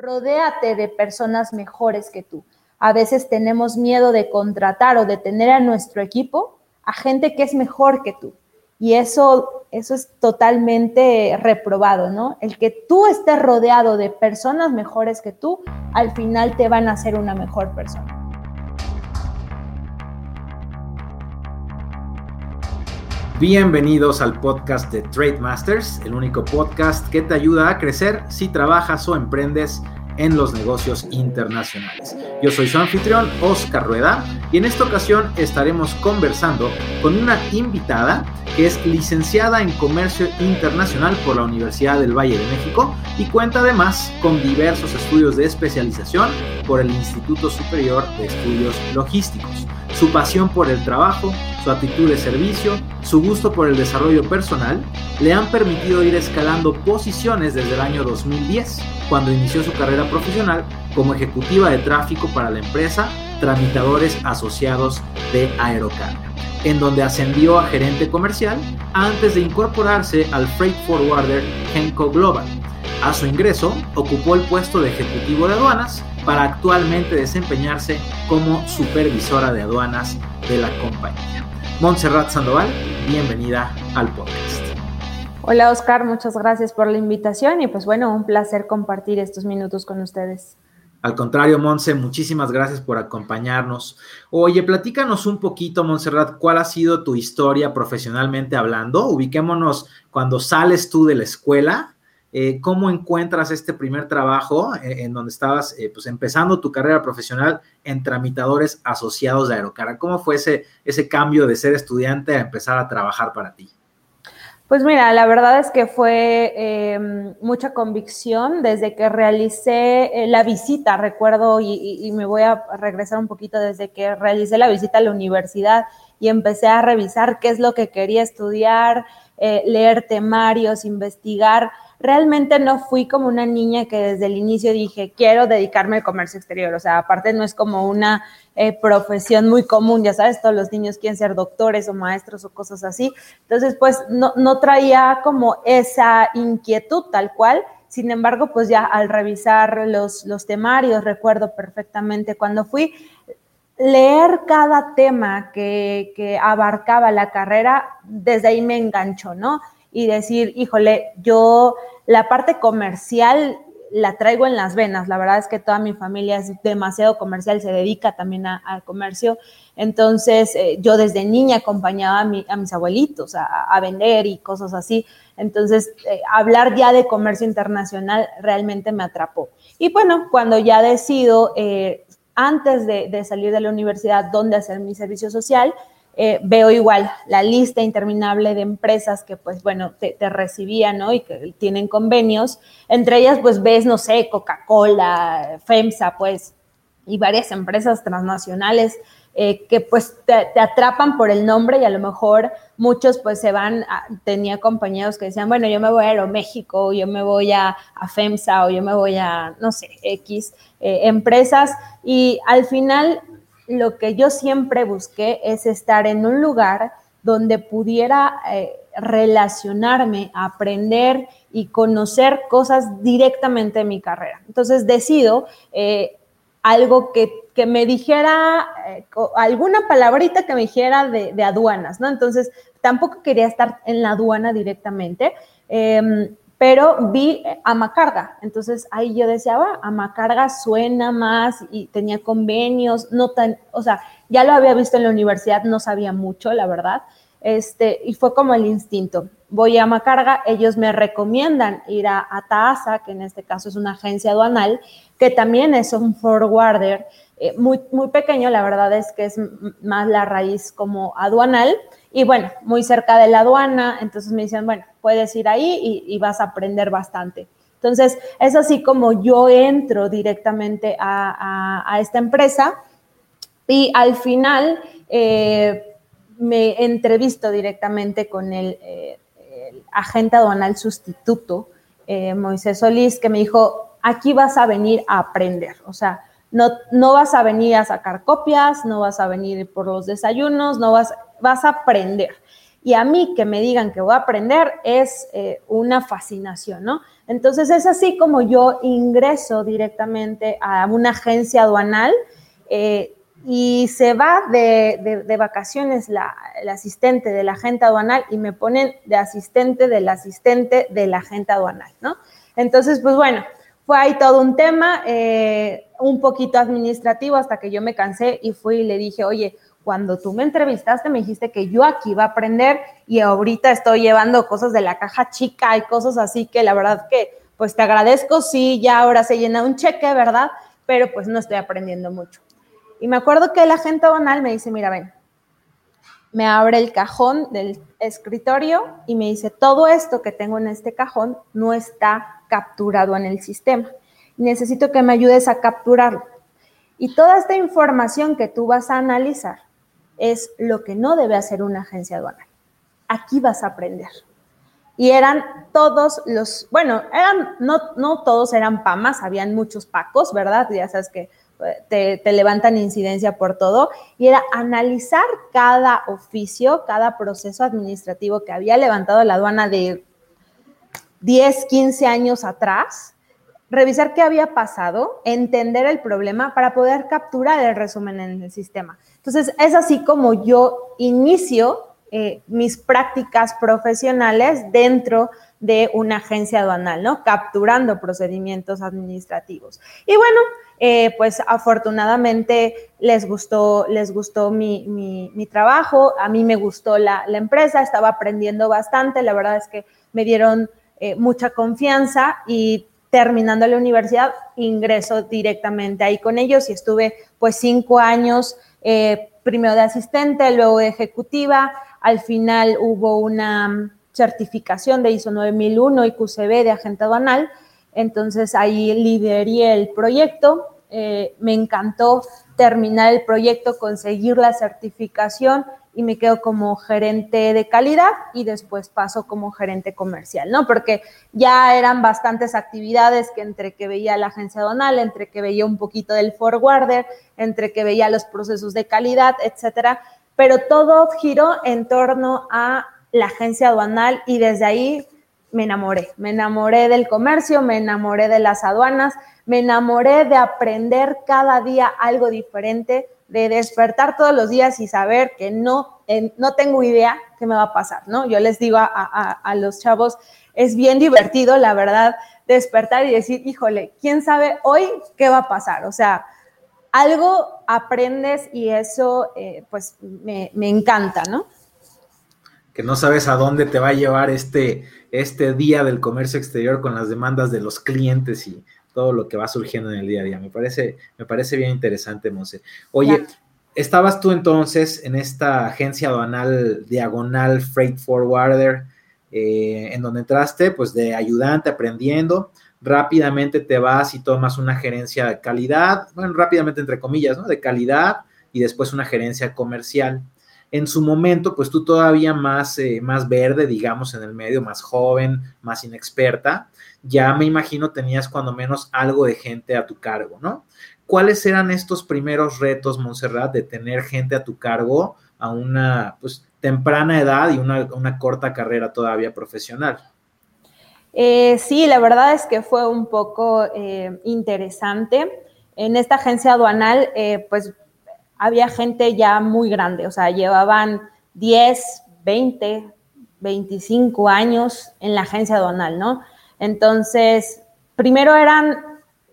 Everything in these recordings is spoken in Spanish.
Rodéate de personas mejores que tú. A veces tenemos miedo de contratar o de tener a nuestro equipo a gente que es mejor que tú. Y eso, eso es totalmente reprobado, ¿no? El que tú estés rodeado de personas mejores que tú, al final te van a hacer una mejor persona. Bienvenidos al podcast de Trade Masters, el único podcast que te ayuda a crecer si trabajas o emprendes en los negocios internacionales. Yo soy su anfitrión, Oscar Rueda, y en esta ocasión estaremos conversando con una invitada que es licenciada en Comercio Internacional por la Universidad del Valle de México y cuenta además con diversos estudios de especialización por el Instituto Superior de Estudios Logísticos. Su pasión por el trabajo, su actitud de servicio, su gusto por el desarrollo personal, le han permitido ir escalando posiciones desde el año 2010, cuando inició su carrera profesional como ejecutiva de tráfico para la empresa Tramitadores Asociados de Aerocarga, en donde ascendió a gerente comercial antes de incorporarse al Freight Forwarder Genco Global. A su ingreso, ocupó el puesto de ejecutivo de aduanas para actualmente desempeñarse como supervisora de aduanas de la compañía. Montserrat Sandoval, bienvenida al podcast. Hola Oscar, muchas gracias por la invitación y pues bueno, un placer compartir estos minutos con ustedes. Al contrario, Monse, muchísimas gracias por acompañarnos. Oye, platícanos un poquito, Montserrat, cuál ha sido tu historia profesionalmente hablando. Ubiquémonos cuando sales tú de la escuela eh, ¿Cómo encuentras este primer trabajo eh, en donde estabas eh, pues empezando tu carrera profesional en tramitadores asociados de Aerocara? ¿Cómo fue ese, ese cambio de ser estudiante a empezar a trabajar para ti? Pues mira, la verdad es que fue mucha convicción desde que realicé la visita, recuerdo, y, me voy a regresar un poquito desde que realicé la visita a la universidad y empecé a revisar qué es lo que quería estudiar, leer temarios, investigar realmente no fui como una niña que desde el inicio dije, quiero dedicarme al comercio exterior. O sea, aparte no es como una eh, profesión muy común, ya sabes, todos los niños quieren ser doctores o maestros o cosas así. Entonces, pues no, no traía como esa inquietud tal cual. Sin embargo, pues ya al revisar los, los temarios, recuerdo perfectamente cuando fui, leer cada tema que, que abarcaba la carrera, desde ahí me enganchó, ¿no? Y decir, híjole, yo la parte comercial la traigo en las venas. La verdad es que toda mi familia es demasiado comercial, se dedica también al comercio. Entonces, eh, yo desde niña acompañaba a, mis abuelitos a, vender y cosas así. Entonces, eh, hablar ya de comercio internacional realmente me atrapó. Y bueno, cuando ya decido, eh, antes de, salir de la universidad, dónde hacer mi servicio social, eh, veo igual la lista interminable de empresas que, pues, bueno, te, recibían, ¿no? Y que tienen convenios. Entre ellas, pues, ves, no sé, Coca-Cola, FEMSA, pues, y varias empresas transnacionales eh, que, pues, te, atrapan por el nombre y a lo mejor muchos, pues, se van, tenía compañeros que decían, bueno, yo me voy a Aeroméxico, yo me voy a, FEMSA, o yo me voy a, no sé, X eh, empresas, y al final lo que yo siempre busqué es estar en un lugar donde pudiera eh, relacionarme, aprender y conocer cosas directamente de mi carrera. Entonces decido eh, algo que, me dijera, eh, alguna palabrita que me dijera de, de, aduanas, ¿no? Entonces tampoco quería estar en la aduana directamente. Pero vi a Macarga. Entonces ahí yo decía, ah, Macarga suena más y tenía convenios, no tan, o sea, ya lo había visto en la universidad, no sabía mucho, la verdad. Este, y fue como el instinto. Voy a Macarga, ellos me recomiendan ir a, a que en este caso es una agencia aduanal, que también es un forwarder eh, muy, muy pequeño, la verdad es que es más la raíz como aduanal, y bueno, muy cerca de la aduana, entonces me dicen, bueno, puedes ir ahí y, vas a aprender bastante. Entonces, es así como yo entro directamente a, esta empresa y al final eh, me entrevisto directamente con el, eh, agente aduanal sustituto, Moisés Solís, que me dijo, aquí vas a venir a aprender, o sea, no, no vas a venir a sacar copias, no vas a venir por los desayunos, no vas, vas a aprender. y a mí que me digan que voy a aprender es eh, una fascinación, ¿no? Entonces es así como yo ingreso directamente a una agencia aduanal eh, y se va de, vacaciones la, asistente de la agente aduanal y me ponen de asistente del asistente de la agente aduanal, ¿no? Entonces, pues bueno, fue ahí todo un tema, eh, un poquito administrativo hasta que yo me cansé y fui y le dije, oye, cuando tú me entrevistaste me dijiste que yo aquí iba a aprender y ahorita estoy llevando cosas de la caja chica y cosas así que la verdad que pues te agradezco, sí, ya ahora se llena un cheque, ¿verdad? Pero pues no estoy aprendiendo mucho. Y me acuerdo que el agente banal me dice, mira, ven, me abre el cajón del escritorio y me dice, todo esto que tengo en este cajón no está capturado en el sistema. Necesito que me ayudes a capturarlo. Y toda esta información que tú vas a analizar es lo que no debe hacer una agencia aduanal. Aquí vas a aprender. Y eran todos los, bueno, eran, no, no todos eran PAMAS, habían muchos pacos, ¿verdad? Ya sabes que te, levantan incidencia por todo, y era analizar cada oficio, cada proceso administrativo que había levantado la aduana de 10, 15 años atrás, revisar qué había pasado, entender el problema para poder capturar el resumen en el sistema. Entonces, es así como yo inicio eh, mis prácticas profesionales dentro de una agencia aduanal, ¿no? Capturando procedimientos administrativos. Y bueno, eh, pues afortunadamente les gustó, les gustó mi, trabajo, a mí me gustó la, empresa, estaba aprendiendo bastante, la verdad es que me dieron eh, mucha confianza y terminando la universidad ingreso directamente ahí con ellos y estuve pues cinco años eh, primero de asistente, luego de ejecutiva, al final hubo una certificación de ISO 9001 y QCB de agente aduanal, entonces ahí lideré el proyecto, eh, me encantó terminar el proyecto, conseguir la certificación y me quedo como gerente de calidad y después paso como gerente comercial, ¿no? Porque ya eran bastantes actividades que entre que veía la agencia aduanal, entre que veía un poquito del forwarder, entre que veía los procesos de calidad, etcétera, pero todo giró en torno a la agencia aduanal y desde ahí me enamoré, me enamoré del comercio, me enamoré de las aduanas, me enamoré de aprender cada día algo diferente, de despertar todos los días y saber que no, no tengo idea qué me va a pasar, ¿no? Yo les digo a, a los chavos, es bien divertido, la verdad, despertar y decir, híjole, ¿quién sabe hoy qué va a pasar? O sea, algo aprendes y eso, eh, pues, me, me encanta, ¿no? que no sabes a dónde te va a llevar este, este día del comercio exterior con las demandas de los clientes y todo lo que va surgiendo en el día a día. Me parece, me parece bien interesante, Monse. Oye, estabas tú entonces en esta agencia aduanal diagonal Freight Forwarder, eh, en donde entraste pues de ayudante aprendiendo, rápidamente te vas y tomas una gerencia de calidad, bueno, rápidamente entre comillas, ¿no? De calidad y después una gerencia comercial en su momento, pues tú todavía más, eh, más verde, digamos, en el medio, más joven, más inexperta, ya me imagino tenías cuando menos algo de gente a tu cargo, ¿no? ¿Cuáles eran estos primeros retos, Montserrat, de tener gente a tu cargo a una pues, temprana edad y una, corta carrera todavía profesional? Eh, sí, la verdad es que fue un poco eh, interesante. En esta agencia aduanal, pues había gente ya muy grande, o sea, llevaban 10, 20, 25 años en la agencia aduanal, ¿no? Entonces, primero eran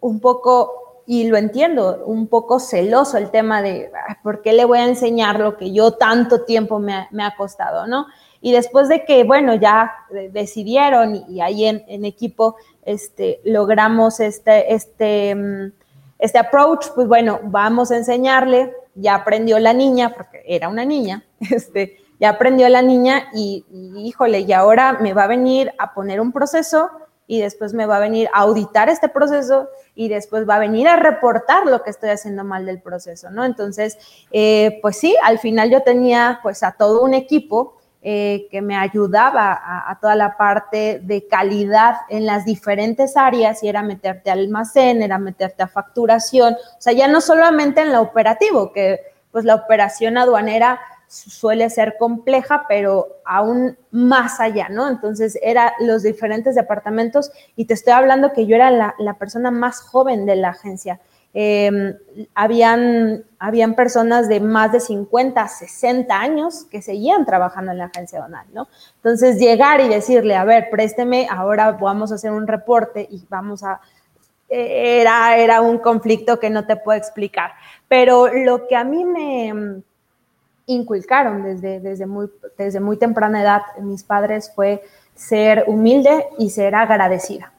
un poco, y lo entiendo, un poco celoso el tema de por qué le voy a enseñar lo que yo tanto tiempo me, ha costado, ¿no? Y después de que, bueno, ya decidieron y, ahí en, equipo este, logramos este, este, mm, este approach, pues bueno, vamos a enseñarle ya aprendió la niña, porque era una niña, este, ya aprendió la niña y, híjole, y ahora me va a venir a poner un proceso y después me va a venir a auditar este proceso y después va a venir a reportar lo que estoy haciendo mal del proceso, ¿no? Entonces, eh, pues sí, al final yo tenía pues a todo un equipo eh, que me ayudaba a, toda la parte de calidad en las diferentes áreas y era meterte al almacén, era meterte a facturación, o sea, ya no solamente en lo operativo, que pues la operación aduanera suele ser compleja, pero aún más allá, ¿no? Entonces, eran los diferentes departamentos y te estoy hablando que yo era la, persona más joven de la agencia. Em, habían, habían personas de más de 50, 60 años que seguían trabajando en la agencia donal, ¿no? Entonces, llegar y decirle, a ver, présteme, ahora vamos a hacer un reporte y vamos a... Era, era un conflicto que no te puedo explicar. Pero lo que a mí me, inculcaron desde, desde, muy, desde muy temprana edad mis padres fue ser humilde y ser agradecida.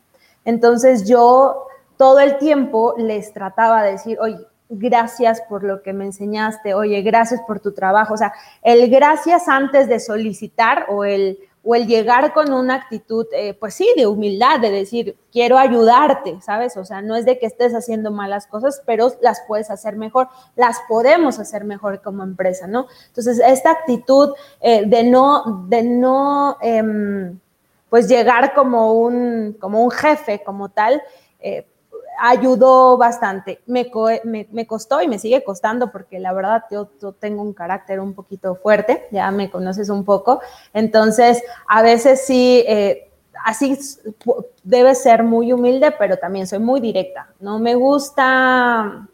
Entonces yo todo el tiempo les trataba de decir, oye, gracias por lo que me enseñaste, oye, gracias por tu trabajo. O sea, el gracias antes de solicitar o el o el llegar con una actitud, eh, pues sí, de humildad, de decir, quiero ayudarte, ¿sabes? O sea, no es de que estés haciendo malas cosas, pero las puedes hacer mejor, las podemos hacer mejor como empresa, ¿no? Entonces, esta actitud eh, de no, de no, em, pues llegar como un, como un jefe, como tal, eh, ayudó bastante. Me, me, costó y me sigue costando porque la verdad yo, tengo un carácter un poquito fuerte, ya me conoces un poco. Entonces, a veces sí, eh, así debe ser muy humilde, pero también soy muy directa. No me gusta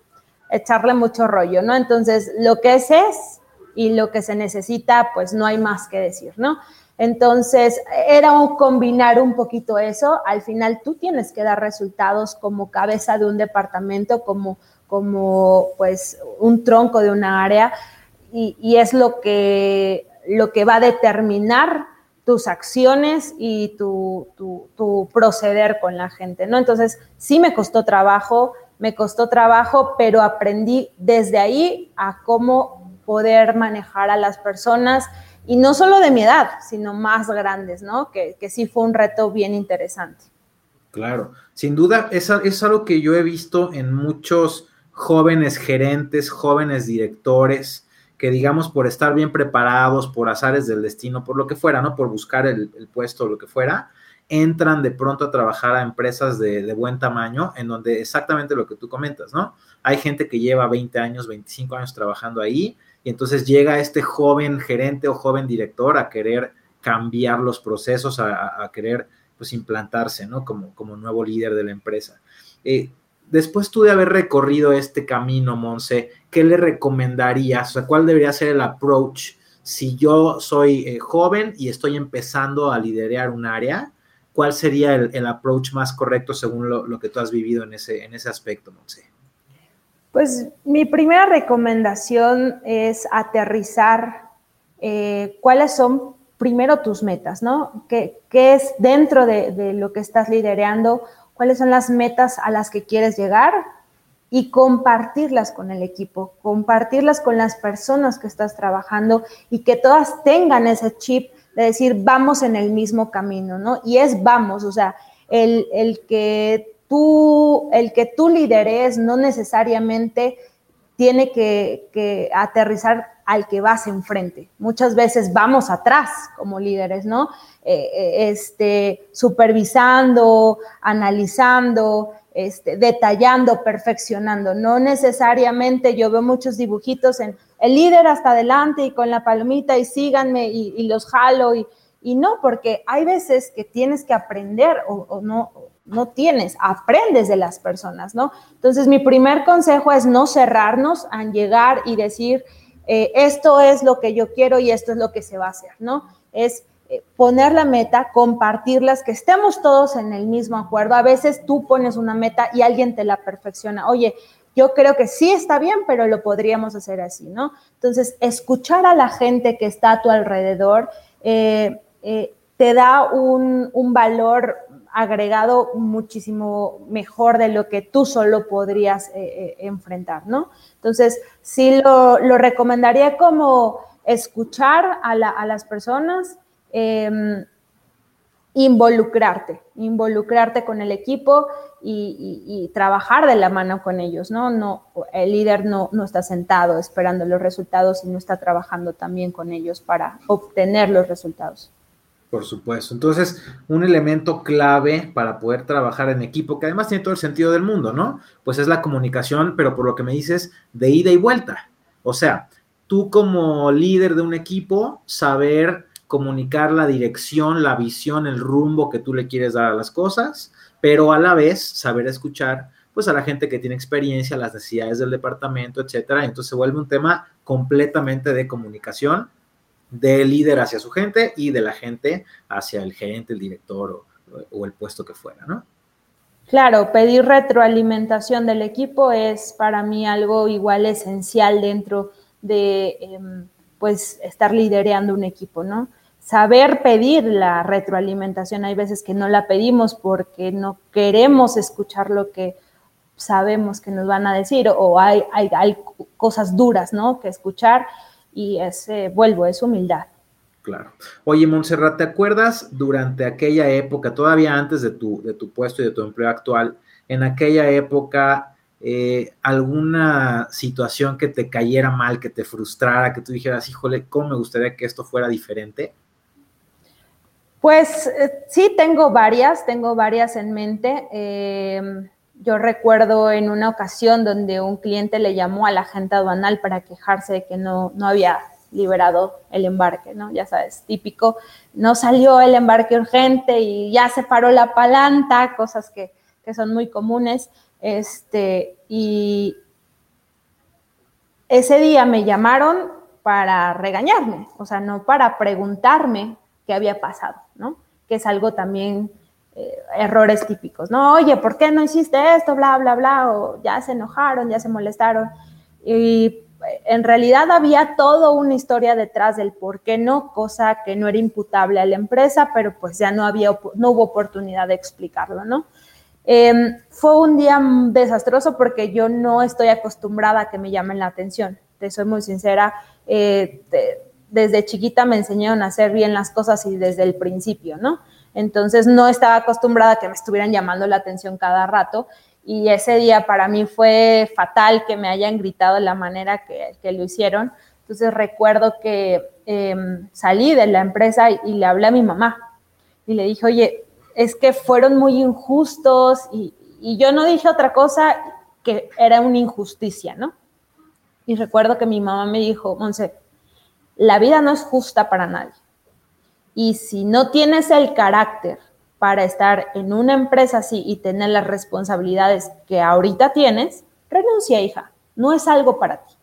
echarle mucho rollo, ¿no? Entonces, lo que es es y lo que se necesita, pues no hay más que decir, ¿no? Entonces, era un combinar un poquito eso. Al final, tú tienes que dar resultados como cabeza de un departamento, como, como pues un tronco de una área, y, es lo que, lo que va a determinar tus acciones y tu, tu, proceder con la gente, ¿no? Entonces, sí me costó trabajo, me costó trabajo, pero aprendí desde ahí a cómo poder manejar a las personas, y no solo de mi edad, sino más grandes, ¿no? Que, sí fue un reto bien interesante. Claro, sin duda, es, es algo que yo he visto en muchos jóvenes gerentes, jóvenes directores, que digamos por estar bien preparados, por azares del destino, por lo que fuera, ¿no? Por buscar el, puesto o lo que fuera, entran de pronto a trabajar a empresas de, buen tamaño, en donde exactamente lo que tú comentas, ¿no? Hay gente que lleva 20 años, 25 años trabajando ahí y entonces llega este joven gerente o joven director a querer cambiar los procesos, a, querer pues implantarse, ¿no? Como, como nuevo líder de la empresa. Eh, después de haber recorrido este camino, Monse, ¿qué le recomendarías? O sea, ¿cuál debería ser el approach si yo soy eh, joven y estoy empezando a liderar un área? ¿Cuál sería el, approach más correcto según lo, lo, que tú has vivido en ese, en ese aspecto, Monse? Pues mi primera recomendación es aterrizar eh, cuáles son primero tus metas, ¿no? ¿Qué, es dentro de, lo que estás liderando? ¿Cuáles son las metas a las que quieres llegar? Y compartirlas con el equipo, compartirlas con las personas que estás trabajando y que todas tengan ese chip de decir, vamos en el mismo camino, ¿no? Y es vamos, o sea, el, el que el que tú lideres no necesariamente tiene que, aterrizar al que vas enfrente. Muchas veces vamos atrás como líderes, ¿no? Eh, eh, este, supervisando, analizando, este, detallando, perfeccionando. No necesariamente yo veo muchos dibujitos en el líder hasta adelante y con la palomita y síganme y, los jalo y, y, no, porque hay veces que tienes que aprender o no, no tienes, aprendes de las personas, ¿no? Entonces, mi primer consejo es no cerrarnos a llegar y decir, eh, esto es lo que yo quiero y esto es lo que se va a hacer, ¿no? Es eh, poner la meta, compartirlas, que estemos todos en el mismo acuerdo. A veces tú pones una meta y alguien te la perfecciona. Oye, yo creo que sí está bien, pero lo podríamos hacer así, ¿no? Entonces, escuchar a la gente que está a tu alrededor eh, te da un, un valor agregado muchísimo mejor de lo que tú solo podrías eh, eh, enfrentar, ¿no? Entonces, sí lo, recomendaría como escuchar a, las personas, em, involucrarte, involucrarte con el equipo y, trabajar de la mano con ellos, ¿no? no el líder no, no está sentado esperando los resultados y no está trabajando también con ellos para obtener los resultados. Por supuesto. Entonces, un elemento clave para poder trabajar en equipo, que además tiene todo el sentido del mundo, ¿no? Pues es la comunicación, pero por lo que me dices, de ida y vuelta. O sea, tú como líder de un equipo, saber comunicar la dirección, la visión, el rumbo que tú le quieres dar a las cosas, pero a la vez saber escuchar pues a la gente que tiene experiencia, las necesidades del departamento, etcétera. Entonces se vuelve un tema completamente de comunicación del líder hacia su gente y de la gente hacia el gerente, el director o, el puesto que fuera, ¿no? Claro, pedir retroalimentación del equipo es para mí algo igual esencial dentro de em, pues estar liderando un equipo, ¿no? Saber pedir la retroalimentación, hay veces que no la pedimos porque no queremos escuchar lo que sabemos que nos van a decir o hay, hay, hay cosas duras, ¿no? Que escuchar y ese, vuelvo, es humildad. Claro. Oye, Montserrat, ¿te acuerdas durante aquella época, todavía antes de tu, de tu puesto y de tu empleo actual, en aquella época, eh, alguna situación que te cayera mal, que te frustrara, que tú dijeras, híjole, ¿cómo me gustaría que esto fuera diferente? Pues eh, sí, tengo varias, tengo varias en mente. Eh, yo recuerdo en una ocasión donde un cliente le llamó a la agente aduanal para quejarse de que no, no había liberado el embarque, ¿no? Ya sabes, típico, no salió el embarque urgente y ya se paró la palanca, cosas que, que son muy comunes. Este, y ese día me llamaron para regañarme, o sea, no para preguntarme qué había pasado, ¿no? Que es algo también eh, errores típicos, ¿no? Oye, ¿por qué no hiciste esto? Bla, bla, bla, o ya se enojaron, ya se molestaron. Y en realidad había toda una historia detrás del por qué no, cosa que no era imputable a la empresa, pero pues ya no había, no hubo oportunidad de explicarlo, ¿no? Em, fue un día desastroso porque yo no estoy acostumbrada a que me llamen la atención. Te soy muy sincera. Eh, desde chiquita me enseñaron a hacer bien las cosas y desde el principio, ¿no? Entonces no estaba acostumbrada a que me estuvieran llamando la atención cada rato y ese día para mí fue fatal que me hayan gritado de la manera que, lo hicieron. Entonces recuerdo que em, salí de la empresa y, le hablé a mi mamá y le dije, oye, es que fueron muy injustos y, y yo no dije otra cosa que era una injusticia, ¿no? Y recuerdo que mi mamá me dijo, Monse, la vida no es justa para nadie. Y si no tienes el carácter para estar en una empresa así y tener las responsabilidades que ahorita tienes, renuncia, hija. No es algo para ti.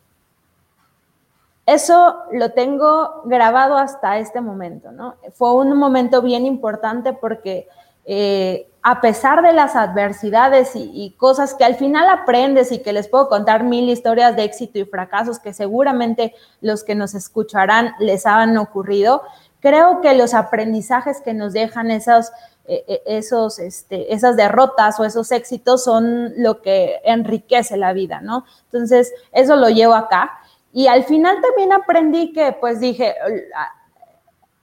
Eso lo tengo grabado hasta este momento, ¿no? Fue un momento bien importante porque eh, a pesar de las adversidades y, y, cosas que al final aprendes y que les puedo contar mil historias de éxito y fracasos que seguramente los que nos escucharán les han ocurrido, creo que los aprendizajes que nos dejan eh, eh, esos, este, esas derrotas o esos éxitos son lo que enriquece la vida, ¿no? Entonces, eso lo llevo acá. Y al final también aprendí que, pues dije,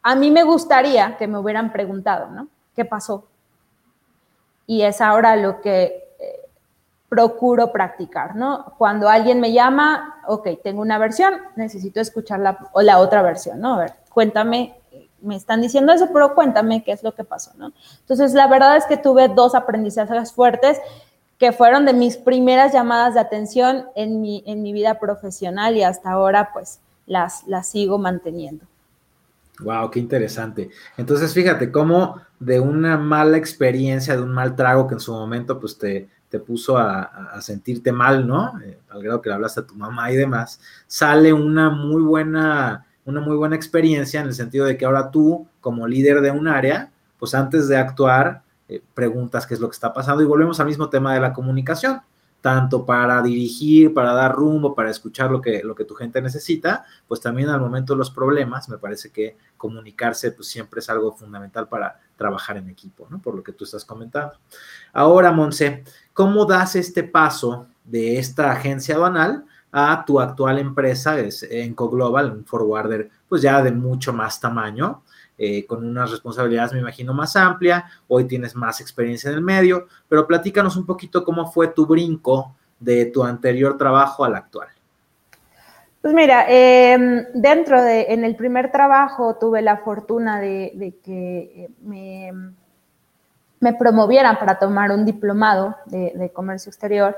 a, mí me gustaría que me hubieran preguntado, ¿no? ¿Qué pasó? Y es ahora lo que eh, procuro practicar, ¿no? Cuando alguien me llama, ok, tengo una versión, necesito escuchar la, o la otra versión, ¿no? A ver, cuéntame me están diciendo eso, pero cuéntame qué es lo que pasó, ¿no? Entonces, la verdad es que tuve dos aprendizajes fuertes que fueron de mis primeras llamadas de atención en mi, en mi vida profesional y hasta ahora, pues, las, las sigo manteniendo. Wow, qué interesante. Entonces, fíjate cómo de una mala experiencia, de un mal trago que en su momento, pues, te, te puso a, sentirte mal, ¿no? Eh, al grado que le hablaste a tu mamá y demás, sale una muy buena una muy buena experiencia en el sentido de que ahora tú, como líder de un área, pues antes de actuar, eh, preguntas qué es lo que está pasando y volvemos al mismo tema de la comunicación, tanto para dirigir, para dar rumbo, para escuchar lo que, lo que tu gente necesita, pues también al momento de los problemas, me parece que comunicarse pues siempre es algo fundamental para trabajar en equipo, ¿no? Por lo que tú estás comentando. Ahora, Monse, ¿cómo das este paso de esta agencia aduanal a tu actual empresa, es Global, un forwarder pues ya de mucho más tamaño, eh, con unas responsabilidades me imagino más amplia, hoy tienes más experiencia en el medio, pero platícanos un poquito cómo fue tu brinco de tu anterior trabajo al actual. Pues mira, em, dentro de, en el primer trabajo tuve la fortuna de, que eh, me, me, promovieran para tomar un diplomado de comercio exterior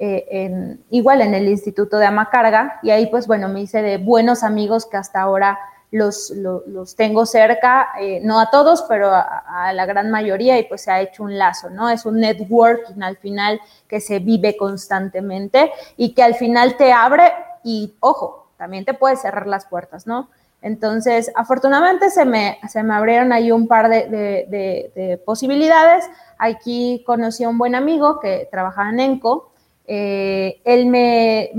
eh, igual en el Instituto de Amacarga, y ahí pues bueno, me hice de buenos amigos que hasta ahora los, los, tengo cerca, eh, no a todos, pero a, la gran mayoría, y pues se ha hecho un lazo, ¿no? Es un networking al final que se vive constantemente y que al final te abre y, ojo, también te puede cerrar las puertas, ¿no? Entonces, afortunadamente se me, se me abrieron ahí un par de, posibilidades. Aquí conocí a un buen amigo que trabajaba en ENCO, eh, él me,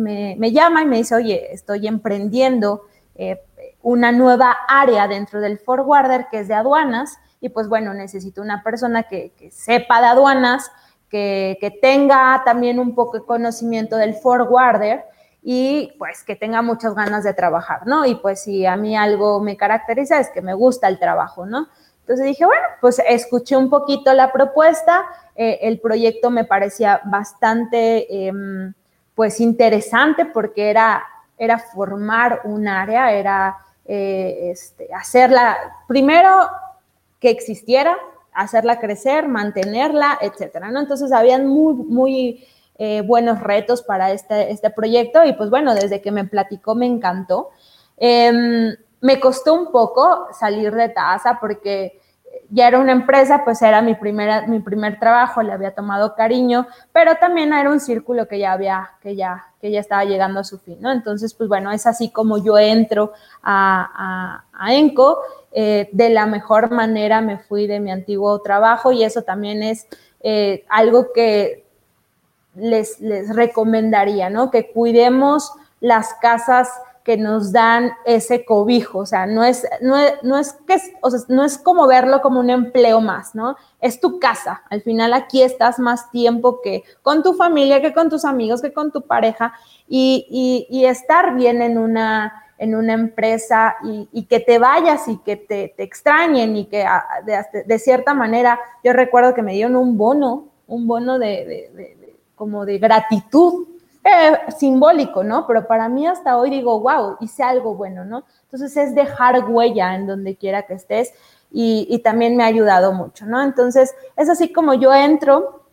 llama y me dice, oye, estoy emprendiendo eh, una nueva área dentro del forwarder que es de aduanas y pues bueno, necesito una persona que, sepa de aduanas, que, que, tenga también un poco de conocimiento del forwarder y pues que tenga muchas ganas de trabajar, ¿no? Y pues si a mí algo me caracteriza es que me gusta el trabajo, ¿no? Entonces dije, bueno, pues escuché un poquito la propuesta, eh, el proyecto me parecía bastante, em, pues, interesante porque era, era formar un área, era eh, este, hacerla, primero que existiera, hacerla crecer, mantenerla, etcétera, ¿no? Entonces, habían muy, muy eh, buenos retos para este, este proyecto y, pues, bueno, desde que me platicó me encantó. Em, me costó un poco salir de TASA porque ya era una empresa, pues era mi, primera, mi primer trabajo, le había tomado cariño, pero también era un círculo que ya había, que ya, que ya estaba llegando a su fin, ¿no? Entonces, pues bueno, es así como yo entro a, a, ENCO, eh, de la mejor manera me fui de mi antiguo trabajo y eso también es eh, algo que les, les recomendaría, ¿no? Que cuidemos las casas que nos dan ese cobijo, o sea, no es, no es, que, o sea, no es como verlo como un empleo más, ¿no? Es tu casa, al final aquí estás más tiempo que con tu familia, que con tus amigos, que con tu pareja, y, y, estar bien en una, en una empresa y, que te vayas y que te, te extrañen y que ah, de, de, cierta manera, yo recuerdo que me dieron un bono, un bono de como de gratitud eh, simbólico, ¿no? Pero para mí hasta hoy digo, wow, hice algo bueno, ¿no? Entonces es dejar huella en donde quiera que estés y, también me ha ayudado mucho, ¿no? Entonces es así como yo entro,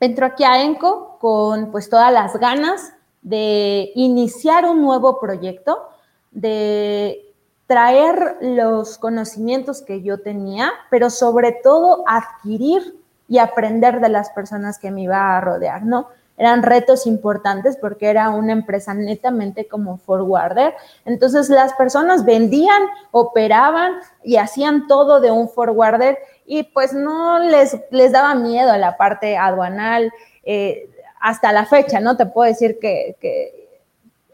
entro aquí a ENCO con pues todas las ganas de iniciar un nuevo proyecto, de traer los conocimientos que yo tenía, pero sobre todo adquirir y aprender de las personas que me iba a rodear, ¿no? Eran retos importantes porque era una empresa netamente como forwarder. Entonces las personas vendían, operaban y hacían todo de un forwarder y pues no les, les daba miedo la parte aduanal eh, hasta la fecha, ¿no? Te puedo decir que,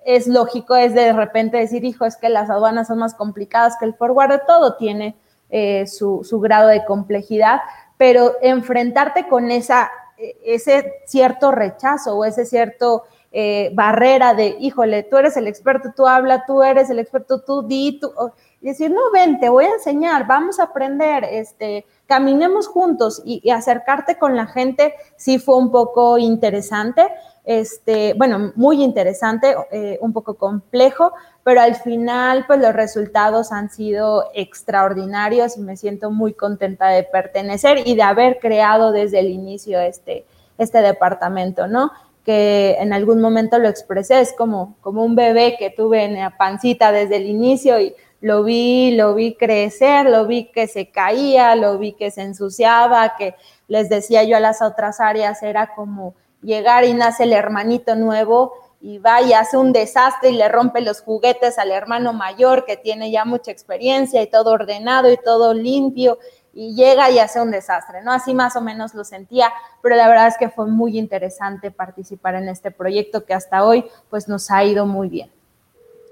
es lógico, es de repente decir, hijo, es que las aduanas son más complicadas que el forwarder, todo tiene eh, su, su grado de complejidad, pero enfrentarte con esa ese cierto rechazo o ese cierto eh, barrera de, híjole, tú eres el experto, tú habla, tú eres el experto, tú di, tú, y decir, no, ven, te voy a enseñar, vamos a aprender, este, caminemos juntos y, acercarte con la gente sí fue un poco interesante, este, bueno, muy interesante, eh, un poco complejo, pero al final, pues los resultados han sido extraordinarios y me siento muy contenta de pertenecer y de haber creado desde el inicio este, este departamento, ¿no? Que en algún momento lo expresé, es como, como un bebé que tuve en la pancita desde el inicio y lo vi, lo vi crecer, lo vi que se caía, lo vi que se ensuciaba, que les decía yo a las otras áreas, era como llegar y nace el hermanito nuevo y va y hace un desastre y le rompe los juguetes al hermano mayor que tiene ya mucha experiencia y todo ordenado y todo limpio y llega y hace un desastre, ¿no? Así más o menos lo sentía, pero la verdad es que fue muy interesante participar en este proyecto que hasta hoy pues nos ha ido muy bien.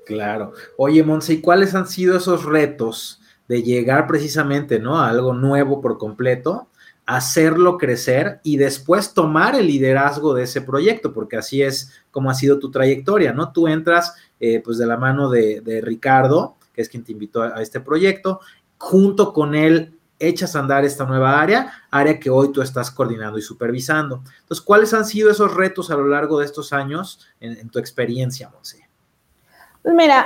Claro. Oye, Monse, ¿y cuáles han sido esos retos de llegar precisamente, ¿no? A algo nuevo por completo hacerlo crecer y después tomar el liderazgo de ese proyecto, porque así es como ha sido tu trayectoria, ¿no? Tú entras eh, pues de la mano de, Ricardo, que es quien te invitó a, este proyecto, junto con él echas a andar esta nueva área, área que hoy tú estás coordinando y supervisando. Entonces, ¿cuáles han sido esos retos a lo largo de estos años en, tu experiencia, Monse? Pues mira,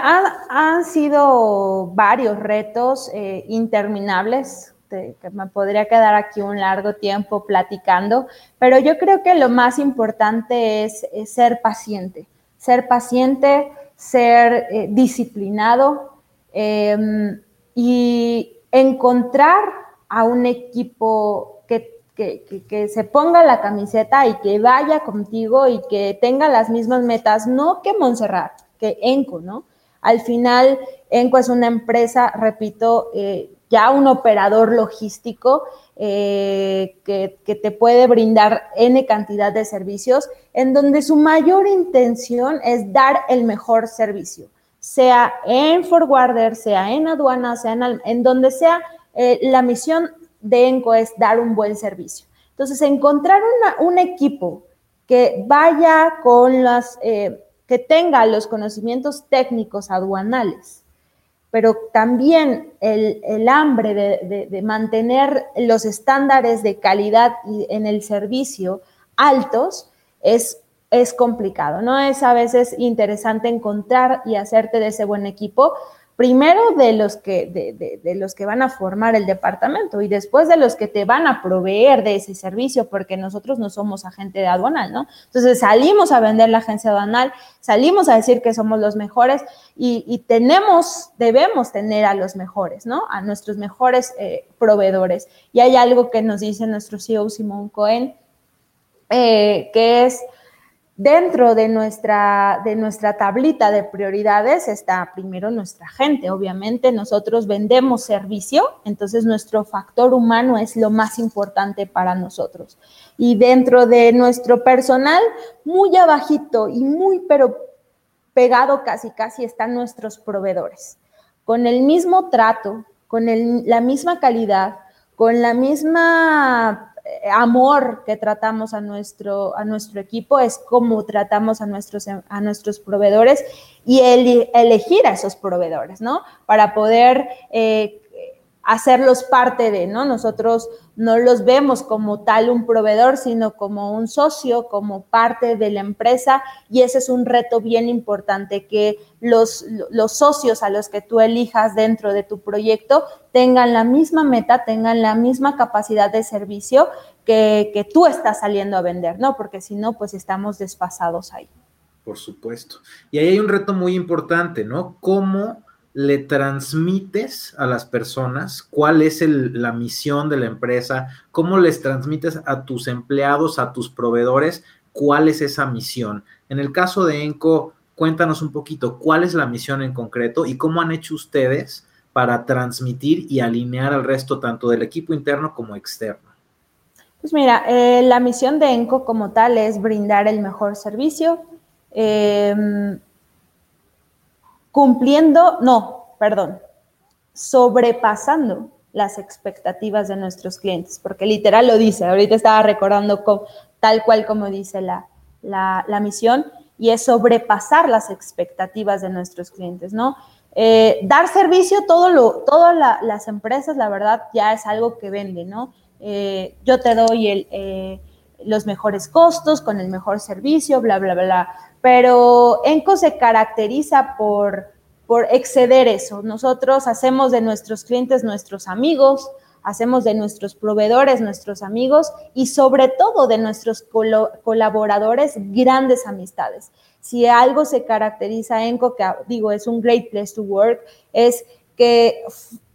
han, sido varios retos eh, interminables que me podría quedar aquí un largo tiempo platicando, pero yo creo que lo más importante es, ser paciente, ser paciente, ser eh, disciplinado em, y encontrar a un equipo que, que, se ponga la camiseta y que vaya contigo y que tenga las mismas metas, no que Montserrat, que Enco, ¿no? Al final, Enco es una empresa, repito, eh, ya un operador logístico eh, que, te puede brindar N cantidad de servicios, en donde su mayor intención es dar el mejor servicio, sea en forwarder, sea en aduana, sea en, donde sea, eh, la misión de ENCO es dar un buen servicio. Entonces, encontrar un equipo que vaya con las, que tenga los conocimientos técnicos aduanales, pero también el, hambre de, mantener los estándares de calidad en el servicio altos es, es complicado, ¿no? Es a veces interesante encontrar y hacerte de ese buen equipo, primero de los que, de, los que van a formar el departamento y después de los que te van a proveer de ese servicio, porque nosotros no somos agente de aduanal, ¿no? Entonces salimos a vender la agencia aduanal, salimos a decir que somos los mejores y, tenemos, debemos tener a los mejores, ¿no? A nuestros mejores eh, proveedores. Y hay algo que nos dice nuestro CEO Simón Cohen, eh, que es Dentro de nuestra, de nuestra tablita de prioridades está primero nuestra gente. Obviamente nosotros vendemos servicio, entonces nuestro factor humano es lo más importante para nosotros. Y dentro de nuestro personal, muy abajito y muy pero pegado casi casi están nuestros proveedores. Con el mismo trato, con la misma calidad, con la misma amor que tratamos a nuestro, a nuestro equipo, es cómo tratamos a nuestros, a nuestros proveedores y elegir a esos proveedores, ¿no? Para poder eh, hacerlos parte de, ¿no? Nosotros no los vemos como tal un proveedor, sino como un socio, como parte de la empresa y ese es un reto bien importante, que los, los socios a los que tú elijas dentro de tu proyecto tengan la misma meta, tengan la misma capacidad de servicio que, que tú estás saliendo a vender, ¿no? Porque si no, pues estamos desfasados ahí. Por supuesto. Y ahí hay un reto muy importante, ¿no? ¿Cómo le transmites a las personas cuál es la misión de la empresa, cómo les transmites a tus empleados, a tus proveedores, cuál es esa misión. En el caso de Enco, cuéntanos un poquito cuál es la misión en concreto y cómo han hecho ustedes para transmitir y alinear al resto tanto del equipo interno como externo. Pues mira, eh, la misión de Enco como tal es brindar el mejor servicio, em, cumpliendo, no, perdón, sobrepasando las expectativas de nuestros clientes, porque literal lo dice, ahorita estaba recordando tal cual como dice la, la, misión, y es sobrepasar las expectativas de nuestros clientes, ¿no? Eh, dar servicio, todo todas las empresas, la verdad, ya es algo que vende, ¿no? Eh, yo te doy el, eh, los mejores costos con el mejor servicio, bla, bla, bla pero ENCO se caracteriza por, por exceder eso. Nosotros hacemos de nuestros clientes nuestros amigos, hacemos de nuestros proveedores nuestros amigos y sobre todo de nuestros colaboradores grandes amistades. Si algo se caracteriza ENCO, que digo es un great place to work, es que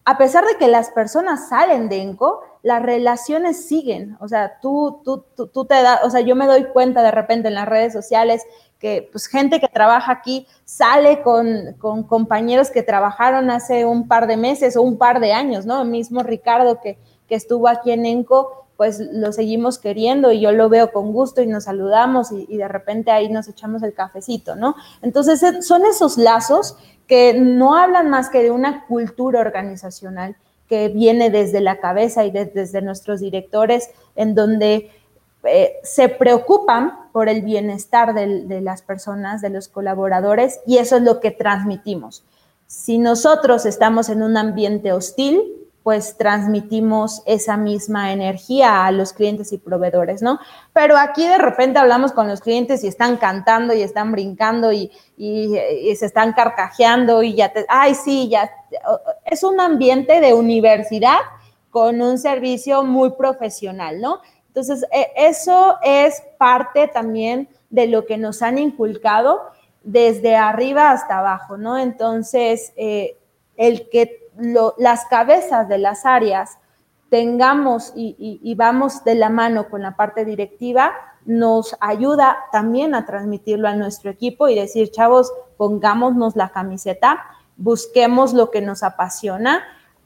a pesar de que las personas salen de ENCO, las relaciones siguen. O sea, tú, tú, tú, tú te das, o sea, yo me doy cuenta de repente en las redes sociales que pues gente que trabaja aquí sale con, compañeros que trabajaron hace un par de meses o un par de años, ¿no? El mismo Ricardo que, estuvo aquí en ENCO, pues lo seguimos queriendo y yo lo veo con gusto y nos saludamos y, de repente ahí nos echamos el cafecito, ¿no? Entonces son esos lazos que no hablan más que de una cultura organizacional que viene desde la cabeza y desde nuestros directores, en donde eh, se preocupan por el bienestar de las personas, de los colaboradores, y eso es lo que transmitimos. Si nosotros estamos en un ambiente hostil, pues transmitimos esa misma energía a los clientes y proveedores, ¿no? Pero aquí de repente hablamos con los clientes y están cantando y están brincando y, se están carcajeando y ya te, ay, sí, ya, es un ambiente de universidad con un servicio muy profesional, ¿no? Entonces, e, eso es parte también de lo que nos han inculcado desde arriba hasta abajo, ¿no? Entonces, eh, el que las cabezas de las áreas tengamos y, vamos de la mano con la parte directiva, nos ayuda también a transmitirlo a nuestro equipo y decir, chavos, pongámonos la camiseta, busquemos lo que nos apasiona,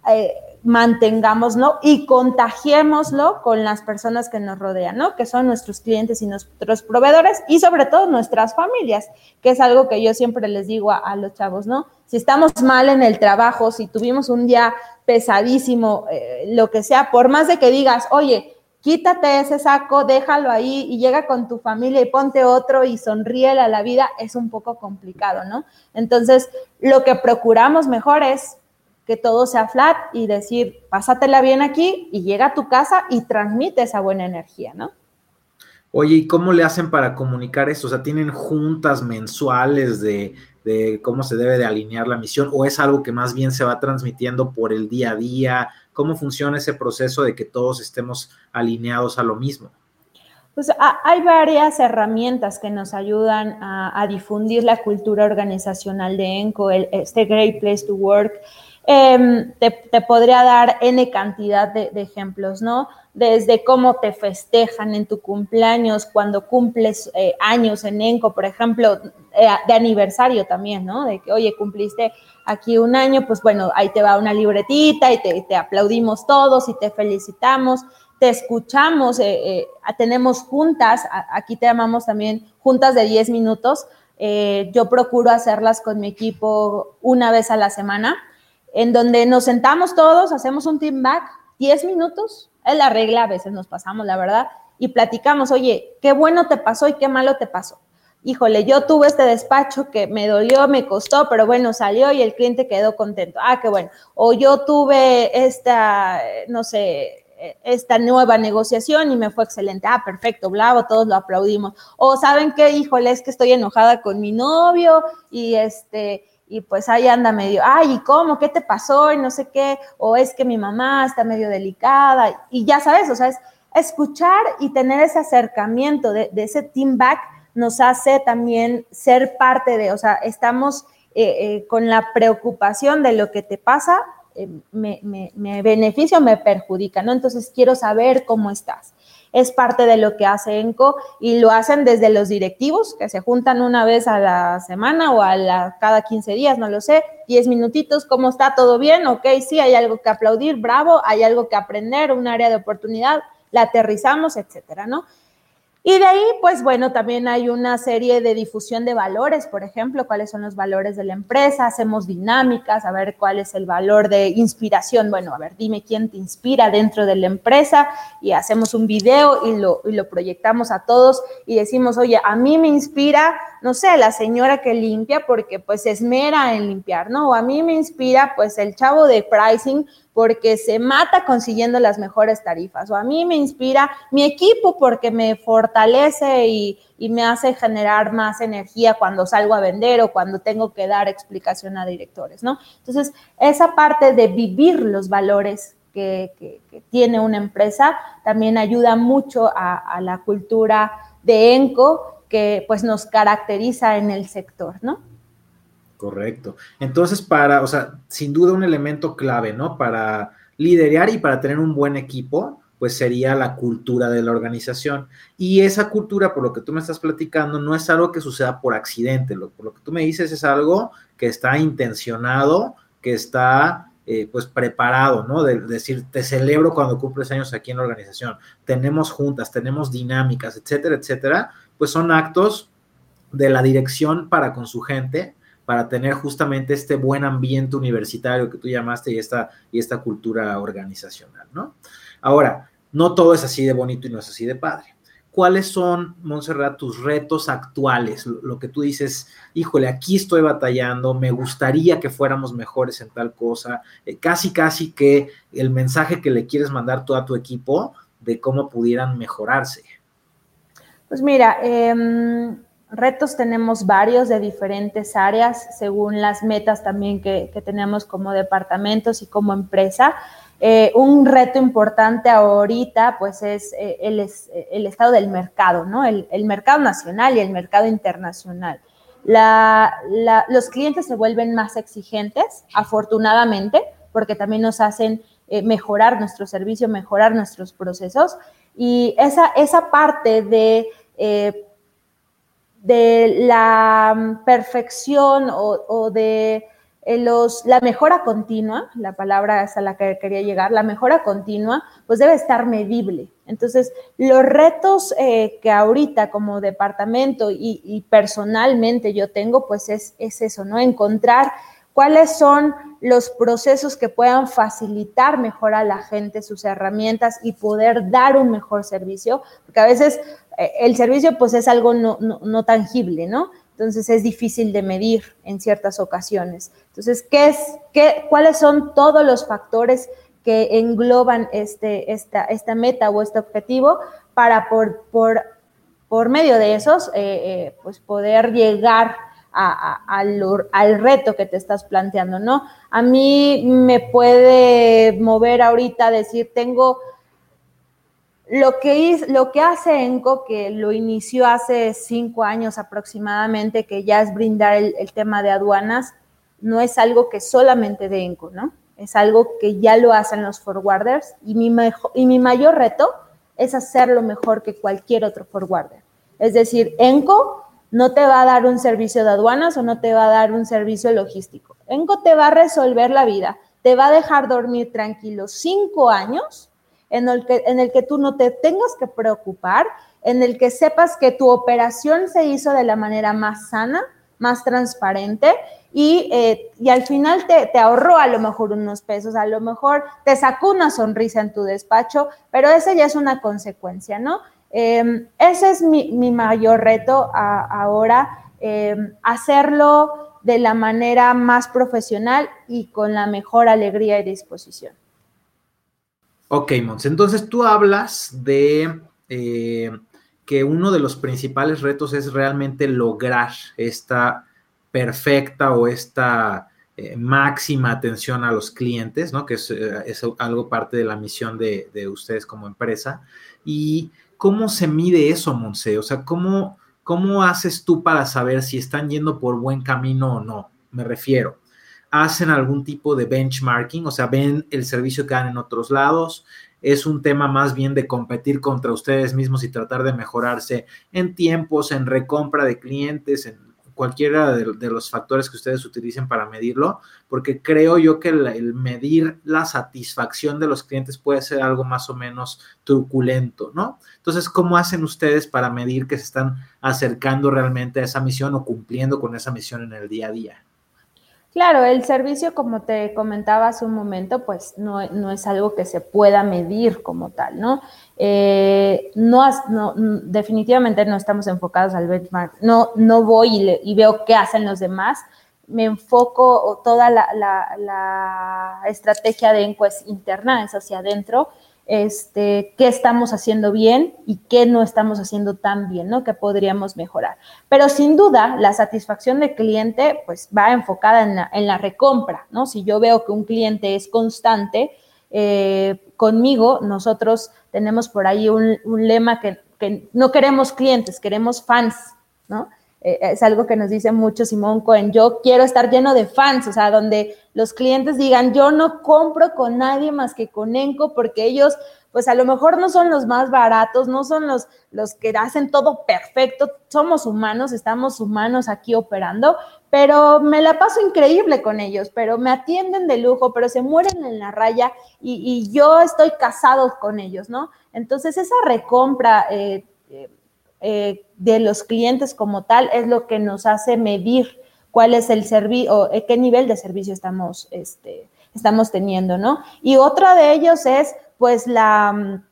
eh, mantengámoslo y contagiémoslo con las personas que nos rodean, ¿no? Que son nuestros clientes y nuestros proveedores y sobre todo nuestras familias, que es algo que yo siempre les digo a, los chavos, ¿no? Si estamos mal en el trabajo, si tuvimos un día pesadísimo, eh, lo que sea, por más de que digas, oye, quítate ese saco, déjalo ahí y llega con tu familia y ponte otro y sonríele a la vida, es un poco complicado, ¿no? Entonces, lo que procuramos mejor es que todo sea flat y decir, pásatela bien aquí y llega a tu casa y transmite esa buena energía, ¿no? Oye, ¿y cómo le hacen para comunicar esto? O sea, ¿tienen juntas mensuales de, de, cómo se debe de alinear la misión o es algo que más bien se va transmitiendo por el día a día? ¿Cómo funciona ese proceso de que todos estemos alineados a lo mismo? Pues hay varias herramientas que nos ayudan a, difundir la cultura organizacional de ENCO, el, este Great Place to Work. Em, te, podría dar N cantidad de, ejemplos, ¿no? Desde cómo te festejan en tu cumpleaños, cuando cumples eh, años en ENCO, por ejemplo, eh, de aniversario también, ¿no? De que, oye, cumpliste aquí un año, pues bueno, ahí te va una libretita y te, aplaudimos todos y te felicitamos, te escuchamos, eh, tenemos juntas, aquí te llamamos también juntas de 10 minutos. yo procuro hacerlas con mi equipo una vez a la semana en donde nos sentamos todos, hacemos un team back, 10 minutos, es la regla, a veces nos pasamos, la verdad, y platicamos, oye, qué bueno te pasó y qué malo te pasó. Híjole, yo tuve este despacho que me dolió, me costó, pero bueno, salió y el cliente quedó contento. Ah, qué bueno. O yo tuve esta, no sé, esta nueva negociación y me fue excelente. Ah, perfecto, bravo, todos lo aplaudimos. O saben qué, híjole, es que estoy enojada con mi novio y este, y pues ahí anda medio, ay, ¿y cómo? ¿Qué te pasó? Y no sé qué, o es que mi mamá está medio delicada, y ya sabes, o sea, es escuchar y tener ese acercamiento de, ese team back nos hace también ser parte de, o sea, estamos eh, eh, con la preocupación de lo que te pasa, eh, me, me, me beneficia o me perjudica, ¿no? Entonces quiero saber cómo estás es parte de lo que hace ENCO y lo hacen desde los directivos, que se juntan una vez a la semana o a la, cada 15 días, no lo sé, 10 minutitos, ¿cómo está? ¿Todo bien? Ok, sí, hay algo que aplaudir, bravo, hay algo que aprender, un área de oportunidad, la aterrizamos, etcétera, ¿no? Y de ahí, pues bueno, también hay una serie de difusión de valores, por ejemplo, cuáles son los valores de la empresa, hacemos dinámicas, a ver cuál es el valor de inspiración. Bueno, a ver, dime quién te inspira dentro de la empresa y hacemos un video y lo, y lo proyectamos a todos y decimos, oye, a mí me inspira, no sé, la señora que limpia porque pues se esmera en limpiar, ¿no? O a mí me inspira pues el chavo de pricing porque se mata consiguiendo las mejores tarifas. O a mí me inspira mi equipo porque me fortalece y, me hace generar más energía cuando salgo a vender o cuando tengo que dar explicación a directores, ¿no? Entonces, esa parte de vivir los valores que, tiene una empresa también ayuda mucho a, a la cultura de ENCO que pues nos caracteriza en el sector, ¿no? Correcto. Entonces, para, o sea, sin duda un elemento clave, ¿no? Para liderar y para tener un buen equipo, pues sería la cultura de la organización. Y esa cultura, por lo que tú me estás platicando, no es algo que suceda por accidente. Lo, por lo que tú me dices es algo que está intencionado, que está eh, pues preparado, ¿no? De, decir, te celebro cuando cumples años aquí en la organización. Tenemos juntas, tenemos dinámicas, etcétera, etcétera. Pues son actos de la dirección para con su gente para tener justamente este buen ambiente universitario que tú llamaste y esta, y esta cultura organizacional, ¿no? Ahora, no todo es así de bonito y no es así de padre. ¿Cuáles son, Montserrat, tus retos actuales? Lo que tú dices, híjole, aquí estoy batallando, me gustaría que fuéramos mejores en tal cosa, eh, casi, casi que el mensaje que le quieres mandar tú a tu equipo de cómo pudieran mejorarse. Pues mira, eh, retos tenemos varios de diferentes áreas según las metas también que, tenemos como departamentos y como empresa. Eh, un reto importante ahorita, pues, es eh, el, el, estado del mercado, ¿no? El, el, mercado nacional y el mercado internacional. La, la, los clientes se vuelven más exigentes, afortunadamente, porque también nos hacen eh, mejorar nuestro servicio, mejorar nuestros procesos. Y esa, esa parte de, de la perfección o, o de los, la mejora continua, la palabra es a la que quería llegar, la mejora continua, pues debe estar medible. Entonces, los retos eh, que ahorita como departamento y, personalmente yo tengo, pues es, es eso, ¿no? Encontrar cuáles son los procesos que puedan facilitar mejor a la gente sus herramientas y poder dar un mejor servicio, porque a veces eh, el servicio pues es algo no, no, no tangible, ¿no? Entonces es difícil de medir en ciertas ocasiones. Entonces, ¿qué es, qué, ¿cuáles son todos los factores que engloban este, esta, esta meta o este objetivo para por, por, por medio de esos, eh, eh, pues poder llegar a, al, reto que te estás planteando, ¿no? A mí me puede mover ahorita decir, tengo lo que, lo que hace ENCO, que lo inició hace cinco años aproximadamente, que ya es brindar el, tema de aduanas, no es algo que solamente de ENCO, ¿no? Es algo que ya lo hacen los forwarders y mi, y mi mayor reto es hacerlo mejor que cualquier otro forwarder. Es decir, ENCO no te va a dar un servicio de aduanas o no te va a dar un servicio logístico. ENCO te va a resolver la vida, te va a dejar dormir tranquilo cinco años en el, que, en el que tú no te tengas que preocupar, en el que sepas que tu operación se hizo de la manera más sana, más transparente y, eh, y al final te, te, ahorró a lo mejor unos pesos, a lo mejor te sacó una sonrisa en tu despacho, pero ese ya es una consecuencia, ¿no? Em, ese es mi, mayor reto ahora, em, hacerlo de la manera más profesional y con la mejor alegría y disposición. Ok, Mons. Entonces tú hablas de eh, que uno de los principales retos es realmente lograr esta perfecta o esta eh, máxima atención a los clientes, ¿no? Que es, eh, algo parte de la misión de, ustedes como empresa. ¿Y cómo se mide eso, Monse? O sea, ¿cómo, ¿cómo haces tú para saber si están yendo por buen camino o no? Me refiero hacen algún tipo de benchmarking, o sea, ven el servicio que dan en otros lados. Es un tema más bien de competir contra ustedes mismos y tratar de mejorarse en tiempos, en recompra de clientes, en cualquiera de, los factores que ustedes utilicen para medirlo, porque creo yo que el, medir la satisfacción de los clientes puede ser algo más o menos truculento, ¿no? Entonces, ¿cómo hacen ustedes para medir que se están acercando realmente a esa misión o cumpliendo con esa misión en el día a día? Claro, el servicio, como te comentaba hace un momento, pues no, es algo que se pueda medir como tal, ¿no? Eh, no, definitivamente no estamos enfocados al benchmark. No, no voy y, veo qué hacen los demás. Me enfoco toda la, la estrategia de encuesta interna, es hacia adentro, este, qué estamos haciendo bien y qué no estamos haciendo tan bien, ¿no? Que podríamos mejorar. Pero sin duda, la satisfacción del cliente, pues va enfocada en la, recompra, ¿no? Si yo veo que un cliente es constante eh, conmigo, nosotros tenemos por ahí un, lema que, que no queremos clientes, queremos fans, ¿no? Eh, es algo que nos dice mucho Simón Cohen, yo quiero estar lleno de fans, o sea, donde los clientes digan, yo no compro con nadie más que con Enco porque ellos, pues a lo mejor no son los más baratos, no son los, los que hacen todo perfecto, somos humanos, estamos humanos aquí operando, pero me la paso increíble con ellos, pero me atienden de lujo, pero se mueren en la raya y, y yo estoy casado con ellos, ¿no? Entonces esa recompra... Eh, eh, de los clientes como tal es lo que nos hace medir cuál es el servicio eh, qué nivel de servicio estamos, este, estamos teniendo, ¿no? Y otra de ellos es pues la, mm,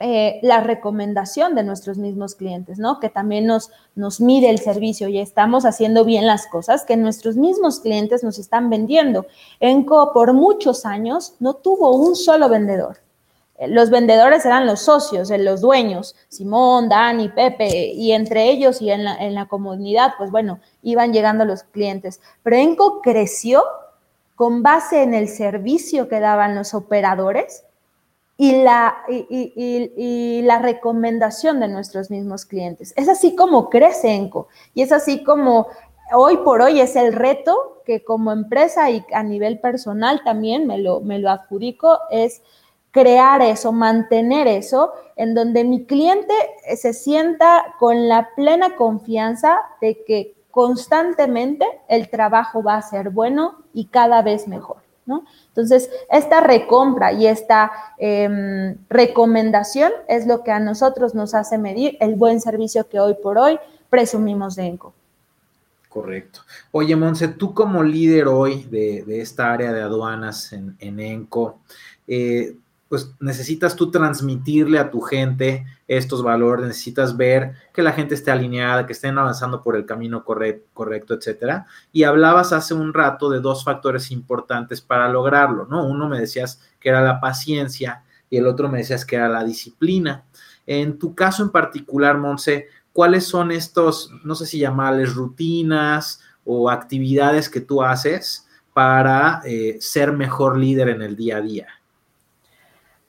eh, la recomendación de nuestros mismos clientes, ¿no? Que también nos, nos mide el servicio y estamos haciendo bien las cosas que nuestros mismos clientes nos están vendiendo. Enco por muchos años no tuvo un solo vendedor los vendedores eran los socios, eh, los dueños, Simón, Dani, Pepe, y entre ellos y en la, comunidad, pues bueno, iban llegando los clientes. Pero Enco creció con base en el servicio que daban los operadores y la, y, la recomendación de nuestros mismos clientes. Es así como crece ENCO y es así como hoy por hoy es el reto que como empresa y a nivel personal también me lo, me lo adjudico, es crear eso, mantener eso, en donde mi cliente se sienta con la plena confianza de que constantemente el trabajo va a ser bueno y cada vez mejor. Entonces, esta recompra y esta em, recomendación es lo que a nosotros nos hace medir el buen servicio que hoy por hoy presumimos de ENCO. Correcto. Oye, Monse, tú como líder hoy de, esta área de aduanas en, en ENCO, eh, pues necesitas tú transmitirle a tu gente estos valores, necesitas ver que la gente esté alineada, que estén avanzando por el camino correcto, etcétera. Y hablabas hace un rato de dos factores importantes para lograrlo, ¿no? Uno me decías que era la paciencia y el otro me decías que era la disciplina. En tu caso en particular, Monse, ¿cuáles son estos, no sé si llamarles rutinas o actividades que tú haces para eh, ser mejor líder en el día a día?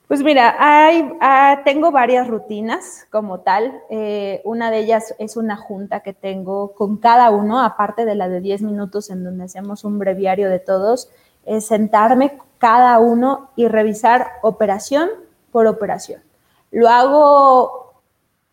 Pues mira, ah, tengo varias rutinas como tal. Eh, una de ellas es una junta que tengo con cada uno, aparte de la de 10 minutos en donde hacemos un breviario de todos, es sentarme cada uno y revisar operación por operación. Lo hago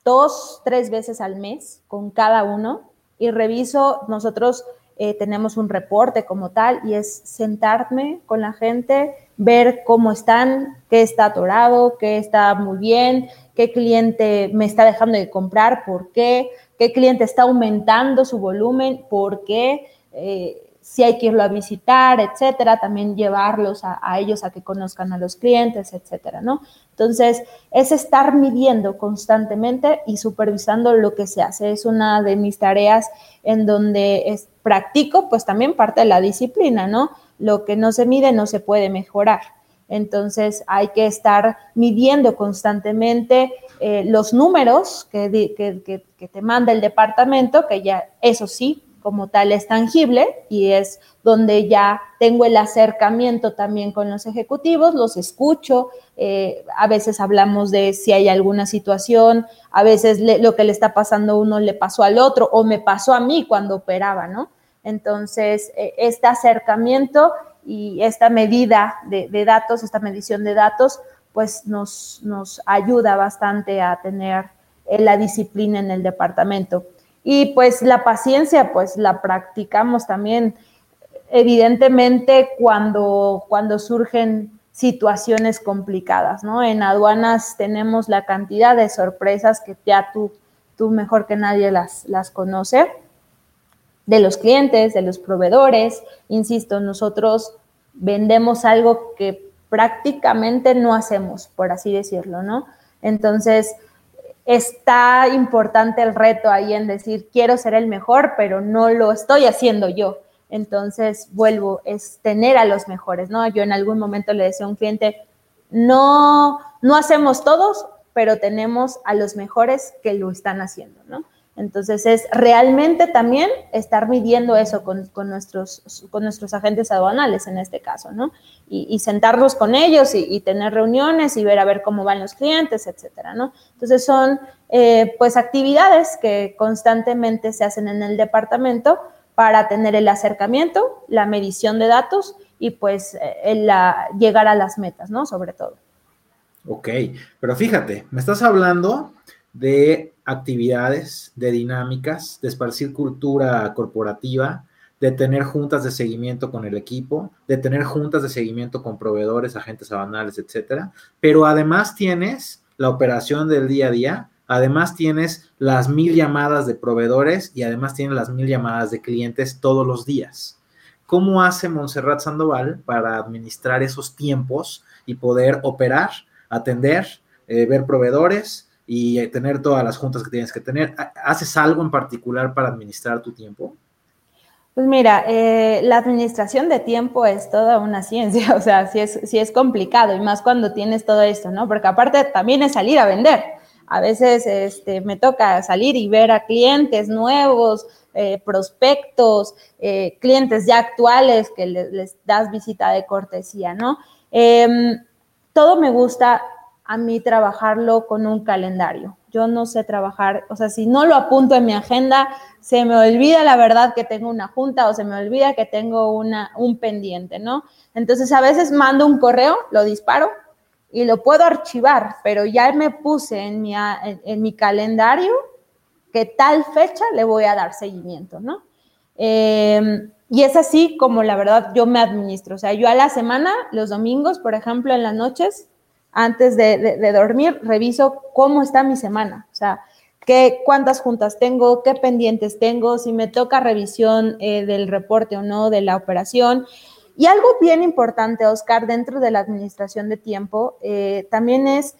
dos, tres veces al mes con cada uno y reviso, nosotros eh, tenemos un reporte como tal y es sentarme con la gente, ver cómo están, qué está atorado, qué está muy bien, qué cliente me está dejando de comprar, por qué, qué cliente está aumentando su volumen, por qué, eh, si hay que irlo a visitar, etcétera, también llevarlos a, ellos a que conozcan a los clientes, etcétera, ¿no? Entonces, es estar midiendo constantemente y supervisando lo que se hace. Es una de mis tareas en donde practico, pues también parte de la disciplina, ¿no? Lo que no se mide no se puede mejorar. Entonces hay que estar midiendo constantemente eh, los números que, te manda el departamento, que ya eso sí, como tal es tangible y es donde ya tengo el acercamiento también con los ejecutivos, los escucho, eh, a veces hablamos de si hay alguna situación, a veces lo que le está pasando a uno le pasó al otro o me pasó a mí cuando operaba, ¿no? Entonces, eh, este acercamiento y esta medida de, datos, esta medición de datos, pues nos, nos ayuda bastante a tener eh, la disciplina en el departamento. Y pues la paciencia, pues la practicamos también, evidentemente, cuando, cuando surgen situaciones complicadas, ¿no? En aduanas tenemos la cantidad de sorpresas que ya tú, tú mejor que nadie las, las conoce de los clientes, de los proveedores. Insisto, nosotros vendemos algo que prácticamente no hacemos, por así decirlo, ¿no? Entonces, está importante el reto ahí en decir, quiero ser el mejor, pero no lo estoy haciendo yo. Entonces, vuelvo, es tener a los mejores, ¿no? Yo en algún momento le decía a un cliente, no, no hacemos todos, pero tenemos a los mejores que lo están haciendo, ¿no? Entonces es realmente también estar midiendo eso con, nuestros, con nuestros agentes aduanales en este caso, ¿no? Y, sentarnos con ellos y, tener reuniones y ver a ver cómo van los clientes, etcétera, ¿no? Entonces son eh, pues actividades que constantemente se hacen en el departamento para tener el acercamiento, la medición de datos y pues eh, llegar a las metas, ¿no? Sobre todo. Ok, pero fíjate, me estás hablando de actividades, de dinámicas, de esparcir cultura corporativa, de tener juntas de seguimiento con el equipo, de tener juntas de seguimiento con proveedores, agentes abanales, etcétera. Pero además tienes la operación del día a día, además tienes las mil llamadas de proveedores y además tienes las mil llamadas de clientes todos los días. ¿Cómo hace Montserrat Sandoval para administrar esos tiempos y poder operar, atender, eh, ver proveedores, y tener todas las juntas que tienes que tener. ¿Haces algo en particular para administrar tu tiempo? Pues mira, eh, la administración de tiempo es toda una ciencia, o sea, sí es, sí es complicado y más cuando tienes todo esto, ¿no? Porque aparte también es salir a vender. A veces este, me toca salir y ver a clientes nuevos, eh, prospectos, eh, clientes ya actuales que les, das visita de cortesía, ¿no? Em, todo me gusta a mí trabajarlo con un calendario. Yo no sé trabajar, o sea, si no lo apunto en mi agenda, se me olvida la verdad que tengo una junta o se me olvida que tengo una, un pendiente, ¿no? Entonces a veces mando un correo, lo disparo y lo puedo archivar, pero ya me puse en mi, en mi calendario que tal fecha le voy a dar seguimiento, ¿no? Em, y es así como la verdad yo me administro. O sea, yo a la semana, los domingos, por ejemplo, en las noches, antes de, dormir, reviso cómo está mi semana. O sea, qué, cuántas juntas tengo, qué pendientes tengo, si me toca revisión eh, del reporte o no de la operación. Y algo bien importante, Oscar, dentro de la administración de tiempo, eh, también es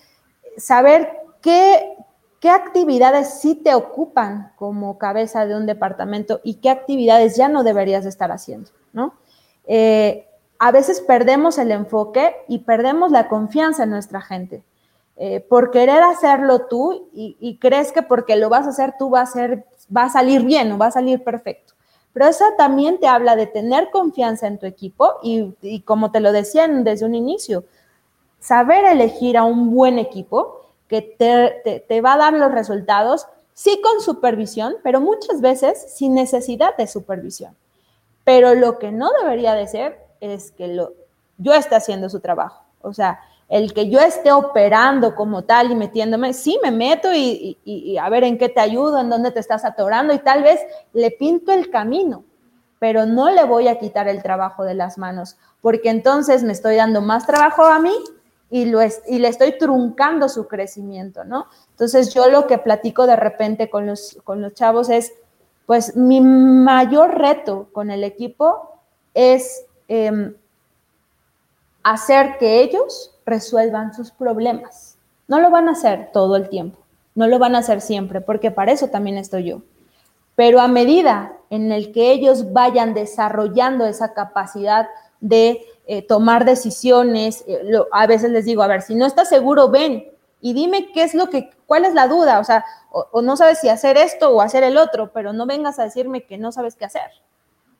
saber qué, qué actividades sí te ocupan como cabeza de un departamento y qué actividades ya no deberías estar haciendo, ¿no? Eh, a veces perdemos el enfoque y perdemos la confianza en nuestra gente. Eh, por querer hacerlo tú y, crees que porque lo vas a hacer tú va a, ser, va a salir bien o va a salir perfecto. Pero eso también te habla de tener confianza en tu equipo y, como te lo decían desde un inicio, saber elegir a un buen equipo que te, va a dar los resultados, sí con supervisión, pero muchas veces sin necesidad de supervisión. Pero lo que no debería de ser es que lo, yo esté haciendo su trabajo. O sea, el que yo esté operando como tal y metiéndome, sí me meto y, y, a ver en qué te ayudo, en dónde te estás atorando y tal vez le pinto el camino, pero no le voy a quitar el trabajo de las manos, porque entonces me estoy dando más trabajo a mí y, lo y le estoy truncando su crecimiento, ¿no? Entonces yo lo que platico de repente con los, con los chavos es, pues mi mayor reto con el equipo es em, hacer que ellos resuelvan sus problemas. No lo van a hacer todo el tiempo, no lo van a hacer siempre, porque para eso también estoy yo. Pero a medida en el que ellos vayan desarrollando esa capacidad de eh, tomar decisiones. Eh, a veces les digo, a ver, si no estás seguro, ven y dime qué es lo que, cuál es la duda, o sea, o, no sabes si hacer esto o hacer el otro, pero no vengas a decirme que no sabes qué hacer,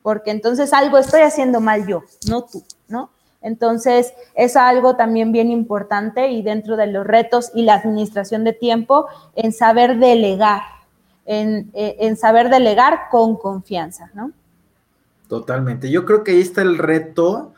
porque entonces algo estoy haciendo mal yo, no tú, ¿no? Entonces, es algo también bien importante y dentro de los retos y la administración de tiempo, en saber delegar, en, eh, en saber delegar con confianza, ¿no? Totalmente. Yo creo que ahí está el reto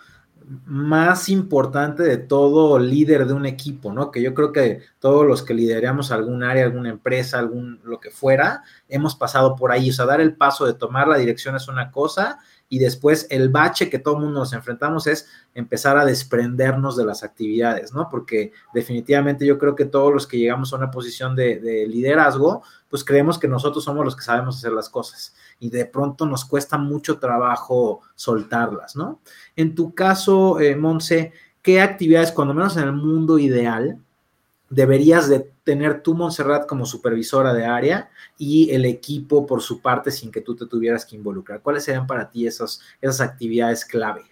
más importante de todo líder de un equipo, ¿no? Que yo creo que todos los que lideramos algún área, alguna empresa, algún lo que fuera, hemos pasado por ahí. O sea, dar el paso de tomar la dirección es una cosa y después el bache que todo mundo nos enfrentamos es empezar a desprendernos de las actividades, ¿no? Porque definitivamente yo creo que todos los que llegamos a una posición de, de liderazgo, pues creemos que nosotros somos los que sabemos hacer las cosas y de pronto nos cuesta mucho trabajo soltarlas, ¿no? En tu caso, eh, Monse, ¿qué actividades, cuando menos en el mundo ideal, deberías de tener tú, Montserrat, como supervisora de área y el equipo por su parte sin que tú te tuvieras que involucrar? ¿Cuáles serían para ti esas, esas actividades clave?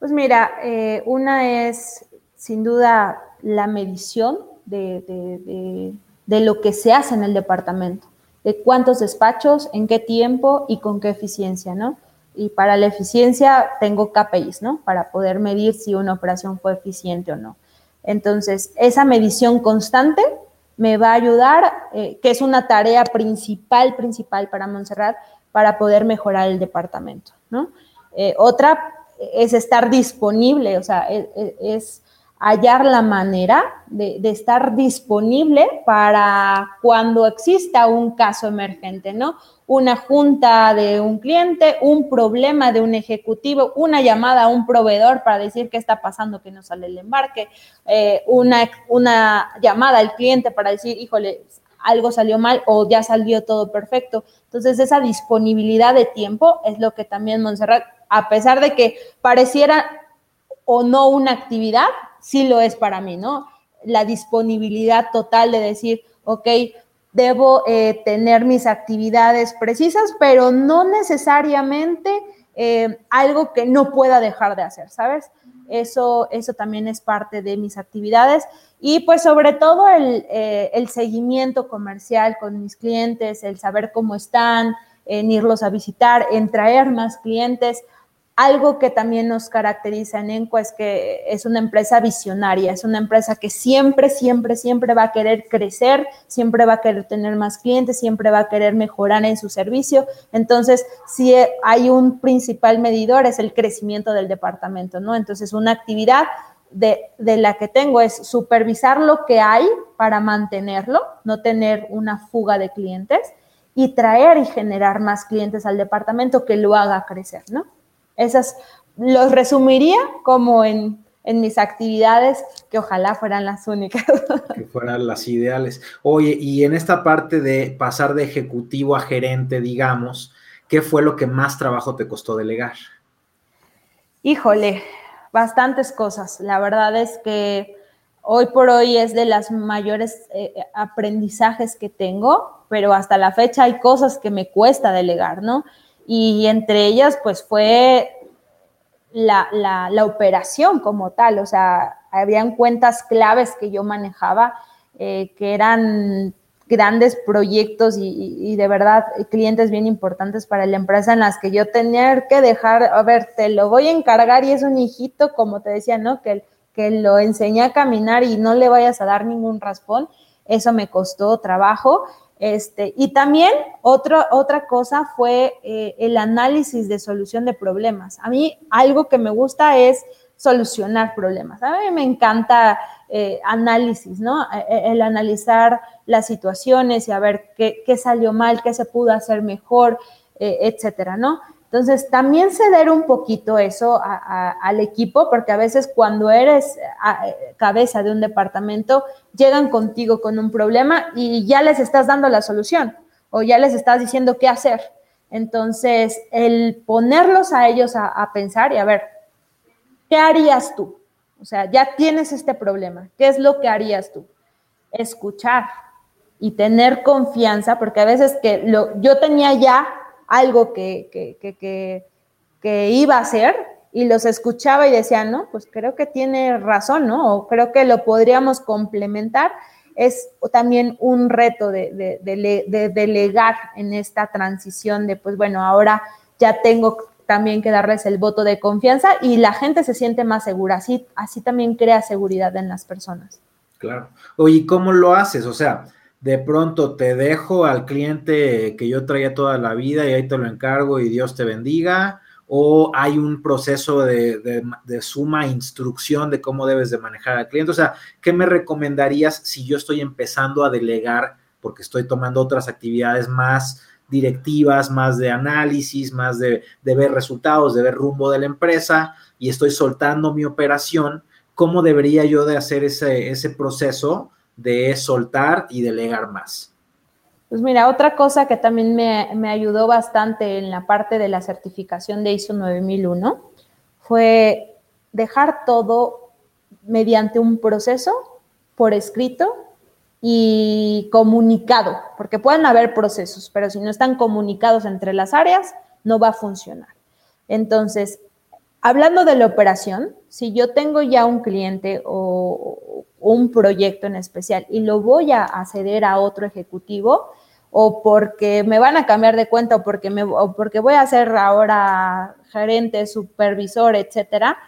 Pues mira, eh, una es sin duda la medición de, de, lo que se hace en el departamento de cuántos despachos, en qué tiempo y con qué eficiencia, ¿no? Y para la eficiencia tengo KPIs, ¿no? Para poder medir si una operación fue eficiente o no. Entonces, esa medición constante me va a ayudar, eh, que es una tarea principal, principal para Montserrat, para poder mejorar el departamento, ¿no? Eh, otra es estar disponible, o sea, e, e, es hallar la manera de, estar disponible para cuando exista un caso emergente, ¿no? Una junta de un cliente, un problema de un ejecutivo, una llamada a un proveedor para decir qué está pasando, que no sale el embarque, eh, una, una llamada al cliente para decir, híjole, algo salió mal o ya salió todo perfecto. Entonces, esa disponibilidad de tiempo es lo que también Montserrat, a pesar de que pareciera o no una actividad, sí lo es para mí, ¿no? La disponibilidad total de decir, ok, debo eh, tener mis actividades precisas, pero no necesariamente eh, algo que no pueda dejar de hacer, ¿sabes? Eso, eso también es parte de mis actividades. Y pues sobre todo el, eh, el seguimiento comercial con mis clientes, el saber cómo están, en irlos a visitar, en traer más clientes. Algo que también nos caracteriza en Enco es que es una empresa visionaria, es una empresa que siempre, siempre, siempre va a querer crecer, siempre va a querer tener más clientes, siempre va a querer mejorar en su servicio. Entonces, si hay un principal medidor es el crecimiento del departamento, ¿no? Entonces, una actividad de, de, la que tengo es supervisar lo que hay para mantenerlo, no tener una fuga de clientes y traer y generar más clientes al departamento que lo haga crecer, ¿no? Esas los resumiría como en, en mis actividades, que ojalá fueran las únicas. Que fueran las ideales. Oye, y en esta parte de pasar de ejecutivo a gerente, digamos, ¿qué fue lo que más trabajo te costó delegar? Híjole, bastantes cosas. La verdad es que hoy por hoy es de las mayores eh, aprendizajes que tengo, pero hasta la fecha hay cosas que me cuesta delegar, ¿no? Y entre ellas pues fue la, la, operación como tal, o sea, habían cuentas claves que yo manejaba eh, que eran grandes proyectos y, de verdad clientes bien importantes para la empresa en las que yo tenía que dejar, a ver, te lo voy a encargar y es un hijito, como te decía, ¿no? Que, que lo enseñé a caminar y no le vayas a dar ningún raspón, eso me costó trabajo este, y también otra cosa fue eh, el análisis de solución de problemas. A mí algo que me gusta es solucionar problemas. A mí me encanta eh, análisis, ¿no? E, e, el analizar las situaciones y a ver qué, qué salió mal, qué se pudo hacer mejor, eh, etcétera, ¿no? Entonces, también ceder un poquito eso al equipo, porque a veces cuando eres cabeza de un departamento, llegan contigo con un problema y ya les estás dando la solución o ya les estás diciendo qué hacer. Entonces, el ponerlos a ellos a, pensar y a ver, ¿qué harías tú? O sea, ya tienes este problema, ¿qué es lo que harías tú? Escuchar y tener confianza, porque a veces que lo, yo tenía ya algo que, que, que, iba a hacer y los escuchaba y decía, no, pues creo que tiene razón, ¿no? O creo que lo podríamos complementar. Es también un reto de, de, delegar en esta transición de, pues bueno, ahora ya tengo también que darles el voto de confianza y la gente se siente más segura. Así, así también crea seguridad en las personas. Claro. Oye, ¿cómo lo haces? O sea, de pronto te dejo al cliente que yo traía toda la vida y ahí te lo encargo y Dios te bendiga, o hay un proceso de, suma instrucción de cómo debes de manejar al cliente. O sea, ¿qué me recomendarías si yo estoy empezando a delegar porque estoy tomando otras actividades más directivas, más de análisis, más de, ver resultados, de ver rumbo de la empresa y estoy soltando mi operación? ¿Cómo debería yo de hacer ese proceso? De soltar y delegar más? Pues mira, otra cosa que también me, ayudó bastante en la parte de la certificación de ISO 9001 fue dejar todo mediante un proceso por escrito y comunicado, porque pueden haber procesos, pero si no están comunicados entre las áreas, no va a funcionar. Entonces, hablando de la operación, si yo tengo ya un cliente o, un proyecto en especial y lo voy a ceder a otro ejecutivo o porque me van a cambiar de cuenta o porque, me, porque voy a ser ahora gerente, supervisor, etcétera,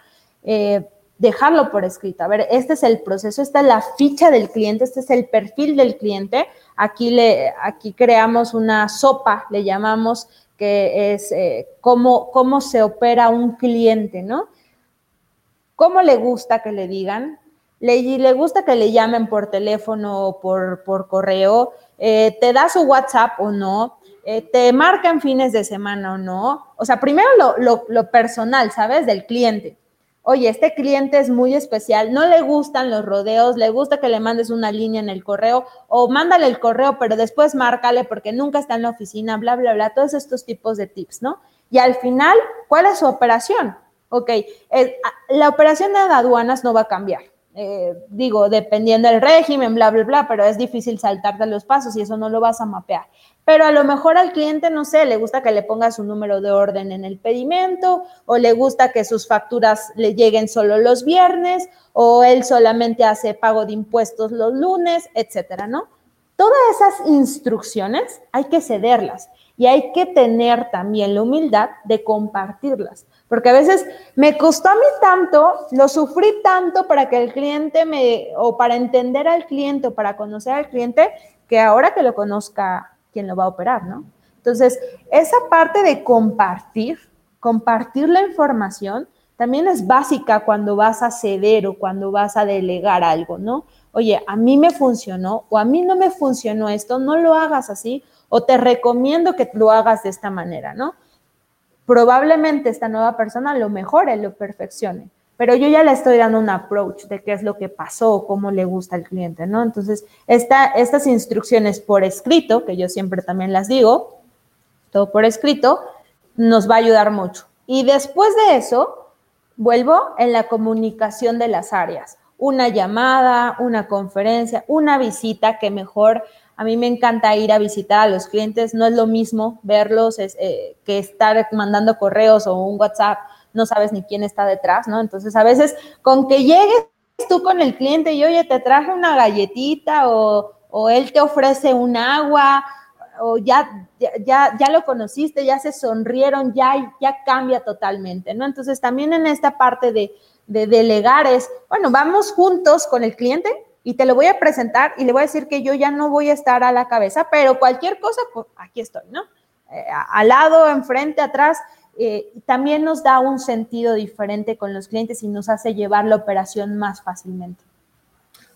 eh, dejarlo por escrito. A ver, este es el proceso, esta es la ficha del cliente, este es el perfil del cliente. Aquí, le, aquí creamos una sopa, le llamamos, que es eh, cómo, cómo se opera un cliente, ¿no? ¿Cómo le gusta que le digan? le, le gusta que le llamen por teléfono o por, por correo, eh, te da su WhatsApp o no, eh, te marcan fines de semana o no. O sea, primero lo, lo, personal, ¿sabes? Del cliente. Oye, este cliente es muy especial, no le gustan los rodeos, le gusta que le mandes una línea en el correo o mándale el correo, pero después márcale porque nunca está en la oficina, bla, bla, bla, todos estos tipos de tips, ¿no? Y al final, ¿cuál es su operación? Ok, la operación de aduanas no va a cambiar eh, digo, dependiendo del régimen, bla, bla, bla, pero es difícil saltarte los pasos y eso no lo vas a mapear. Pero a lo mejor al cliente, no sé, le gusta que le ponga su número de orden en el pedimento o le gusta que sus facturas le lleguen solo los viernes o él solamente hace pago de impuestos los lunes, etcétera, ¿no? Todas esas instrucciones hay que cederlas y hay que tener también la humildad de compartirlas. Porque a veces me costó a mí tanto, lo sufrí tanto para que el cliente me, o para entender al cliente o para conocer al cliente, que ahora que lo conozca quien lo va a operar, ¿no? Entonces, esa parte de compartir, compartir la información, también es básica cuando vas a ceder o cuando vas a delegar algo, ¿no? Oye, a mí me funcionó o a mí no me funcionó esto, no lo hagas así o te recomiendo que lo hagas de esta manera, ¿no? Probablemente esta nueva persona lo mejore, lo perfeccione, pero yo ya le estoy dando un approach de qué es lo que pasó, cómo le gusta al cliente, ¿no? Entonces, estas instrucciones por escrito, que yo siempre también las digo, todo por escrito, nos va a ayudar mucho. Y después de eso, vuelvo en la comunicación de las áreas. Una llamada, una conferencia, una visita que mejor a mí me encanta ir a visitar a los clientes, no es lo mismo verlos eh, que estar mandando correos o un WhatsApp, no sabes ni quién está detrás, ¿no? Entonces, a veces con que llegues tú con el cliente y, oye, te traje una galletita o, él te ofrece un agua o ya, ya, ya lo conociste, ya se sonrieron, ya, ya cambia totalmente, ¿no? Entonces, también en esta parte de, de delegar es, bueno, vamos juntos con el cliente, y te lo voy a presentar y le voy a decir que yo ya no voy a estar a la cabeza, pero cualquier cosa, pues aquí estoy, ¿no? Eh, al lado, enfrente, atrás, eh, también nos da un sentido diferente con los clientes y nos hace llevar la operación más fácilmente.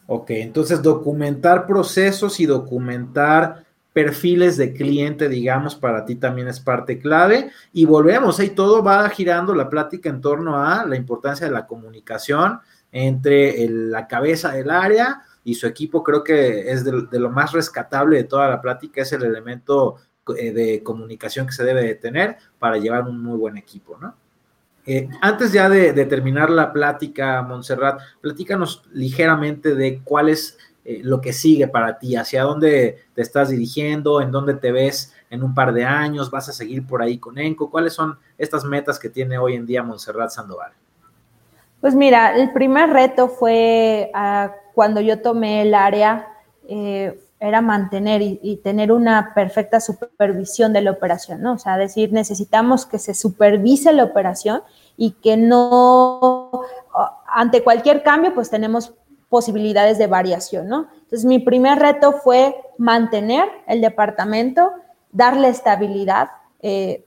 Ok, entonces documentar procesos y documentar perfiles de cliente, digamos, para ti también es parte clave. Y volvemos, ahí todo va girando la plática en torno a la importancia de la comunicación, entre la cabeza del área y su equipo. Creo que es de, lo más rescatable de toda la plática, es el elemento eh, de comunicación que se debe de tener para llevar un muy buen equipo, ¿no? Eh, antes ya de, terminar la plática, Montserrat, platícanos ligeramente de cuál es eh, lo que sigue para ti, hacia dónde te estás dirigiendo, en dónde te ves en un par de años, vas a seguir por ahí con ENCO, cuáles son estas metas que tiene hoy en día Montserrat Sandoval. Pues mira, el primer reto fue ah, cuando yo tomé el área, eh, era mantener y, tener una perfecta supervisión de la operación, ¿no? O sea, decir, necesitamos que se supervise la operación y que no, ante cualquier cambio, pues tenemos posibilidades de variación, ¿no? Entonces, mi primer reto fue mantener el departamento, darle estabilidad, eh,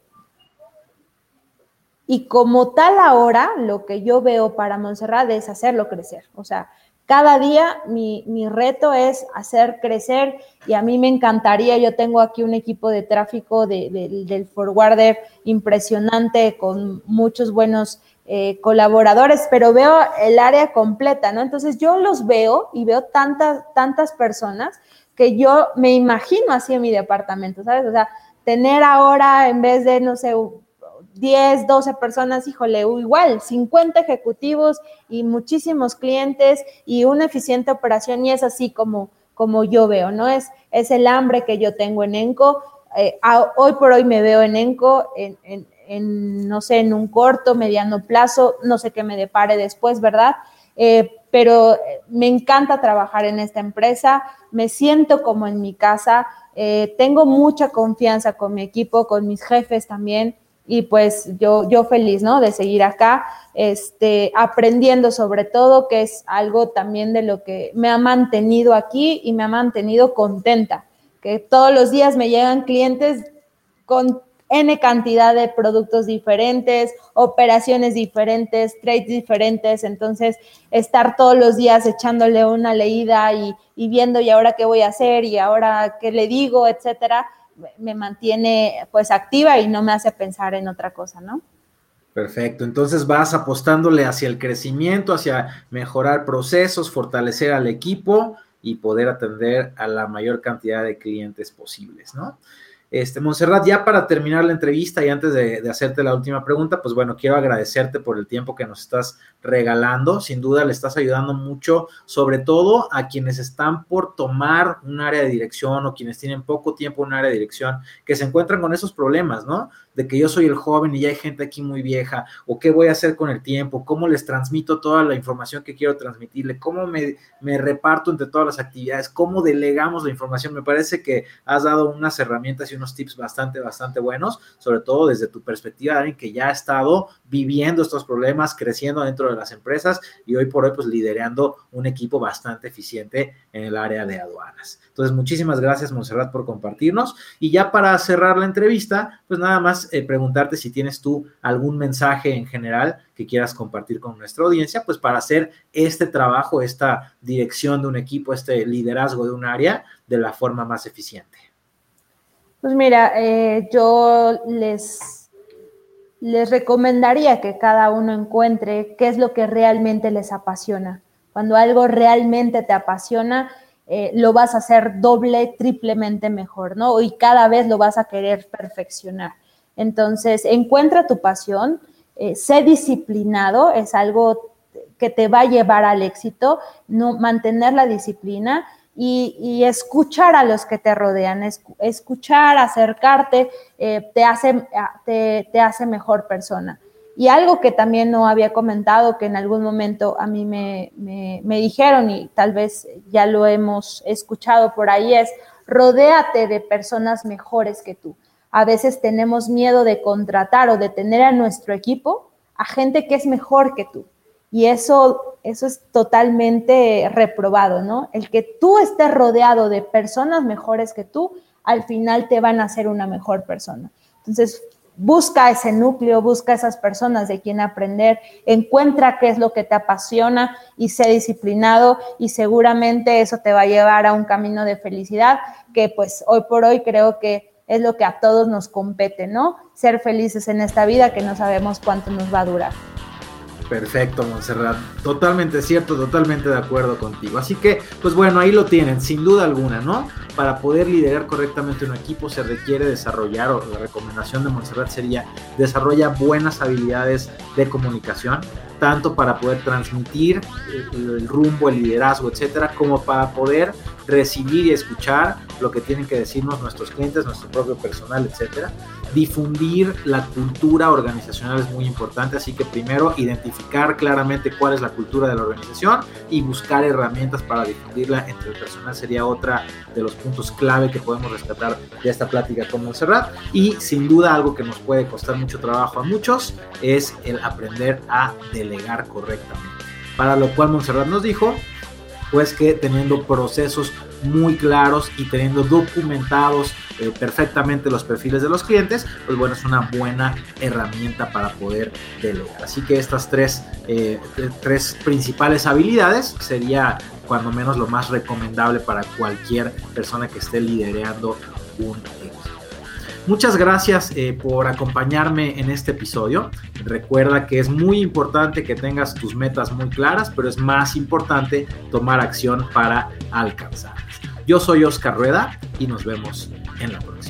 y como tal ahora, lo que yo veo para Montserrat es hacerlo crecer. O sea, cada día mi, reto es hacer crecer y a mí me encantaría, yo tengo aquí un equipo de tráfico del forwarder impresionante con muchos buenos eh, colaboradores, pero veo el área completa, ¿no? Entonces yo los veo y veo tantas, tantas personas que yo me imagino así en mi departamento, ¿sabes? O sea, tener ahora en vez de, no sé, 10, 12 personas, híjole, igual, 50 ejecutivos y muchísimos clientes y una eficiente operación y es así como, como yo veo, ¿no? Es, es el hambre que yo tengo en ENCO. Eh, hoy por hoy me veo en ENCO, en, no sé, en un corto, mediano plazo, no sé qué me depare después, ¿verdad? Eh, pero me encanta trabajar en esta empresa, me siento como en mi casa, eh, tengo mucha confianza con mi equipo, con mis jefes también y pues yo, yo feliz, ¿no? De seguir acá, este, aprendiendo sobre todo, que es algo también de lo que me ha mantenido aquí y me ha mantenido contenta, que todos los días me llegan clientes con N cantidad de productos diferentes, operaciones diferentes, trades diferentes, entonces estar todos los días echándole una leída y, y viendo y ahora qué voy a hacer y ahora qué le digo, etcétera, me mantiene pues activa y no me hace pensar en otra cosa, ¿no? Perfecto, entonces vas apostándole hacia el crecimiento, hacia mejorar procesos, fortalecer al equipo y poder atender a la mayor cantidad de clientes posibles, ¿no? Este, Montserrat, ya para terminar la entrevista y antes de, hacerte la última pregunta, pues bueno, quiero agradecerte por el tiempo que nos estás regalando. Sin duda le estás ayudando mucho, sobre todo a quienes están por tomar un área de dirección o quienes tienen poco tiempo en un área de dirección, que se encuentran con esos problemas, ¿no? De que yo soy el joven y ya hay gente aquí muy vieja, o qué voy a hacer con el tiempo, cómo les transmito toda la información que quiero transmitirle, cómo me, me reparto entre todas las actividades, cómo delegamos la información. Me parece que has dado unas herramientas y unos tips bastante, bastante buenos, sobre todo desde tu perspectiva de alguien que ya ha estado viviendo estos problemas, creciendo dentro de las empresas y hoy por hoy pues liderando un equipo bastante eficiente en el área de aduanas. Entonces, muchísimas gracias, Monserrat, por compartirnos. Y ya para cerrar la entrevista, pues nada más eh, preguntarte si tienes tú algún mensaje en general que quieras compartir con nuestra audiencia, pues para hacer este trabajo, esta dirección de un equipo, este liderazgo de un área de la forma más eficiente. Pues mira, eh, yo les, les recomendaría que cada uno encuentre qué es lo que realmente les apasiona. Cuando algo realmente te apasiona, eh, lo vas a hacer doble, triplemente mejor, ¿no? Y cada vez lo vas a querer perfeccionar. Entonces, encuentra tu pasión, eh, sé disciplinado, es algo que te va a llevar al éxito, no, mantener la disciplina y, escuchar a los que te rodean, escuchar, acercarte, eh, te, hace, te, hace mejor persona. Y algo que también no había comentado, que en algún momento a mí me, me, dijeron y tal vez ya lo hemos escuchado por ahí, es rodéate de personas mejores que tú. A veces tenemos miedo de contratar o de tener a nuestro equipo a gente que es mejor que tú. Y eso, eso es totalmente reprobado, ¿no? El que tú estés rodeado de personas mejores que tú, al final te van a hacer una mejor persona. Entonces, busca ese núcleo, busca esas personas de quien aprender, encuentra qué es lo que te apasiona y sé disciplinado y seguramente eso te va a llevar a un camino de felicidad que pues hoy por hoy creo que es lo que a todos nos compete, ¿no? Ser felices en esta vida que no sabemos cuánto nos va a durar. Perfecto, Montserrat. Totalmente cierto, totalmente de acuerdo contigo. Así que, pues bueno, ahí lo tienen, sin duda alguna, ¿no? Para poder liderar correctamente un equipo se requiere desarrollar, o la recomendación de Montserrat sería, desarrolla buenas habilidades de comunicación, tanto para poder transmitir el, rumbo, el liderazgo, etcétera, como para poder recibir y escuchar lo que tienen que decirnos nuestros clientes, nuestro propio personal, etcétera difundir la cultura organizacional es muy importante, así que primero identificar claramente cuál es la cultura de la organización y buscar herramientas para difundirla entre el personal sería otra de los puntos clave que podemos rescatar de esta plática con Montserrat y sin duda algo que nos puede costar mucho trabajo a muchos es el aprender a delegar correctamente. Para lo cual Montserrat nos dijo pues que teniendo procesos muy claros y teniendo documentados eh, perfectamente los perfiles de los clientes, pues bueno, es una buena herramienta para poder delegar. Así que estas tres, eh, tres principales habilidades sería cuando menos lo más recomendable para cualquier persona que esté liderando un equipo. Muchas gracias eh, por acompañarme en este episodio. Recuerda que es muy importante que tengas tus metas muy claras, pero es más importante tomar acción para alcanzarlas. Yo soy Oscar Rueda y nos vemos en la próxima.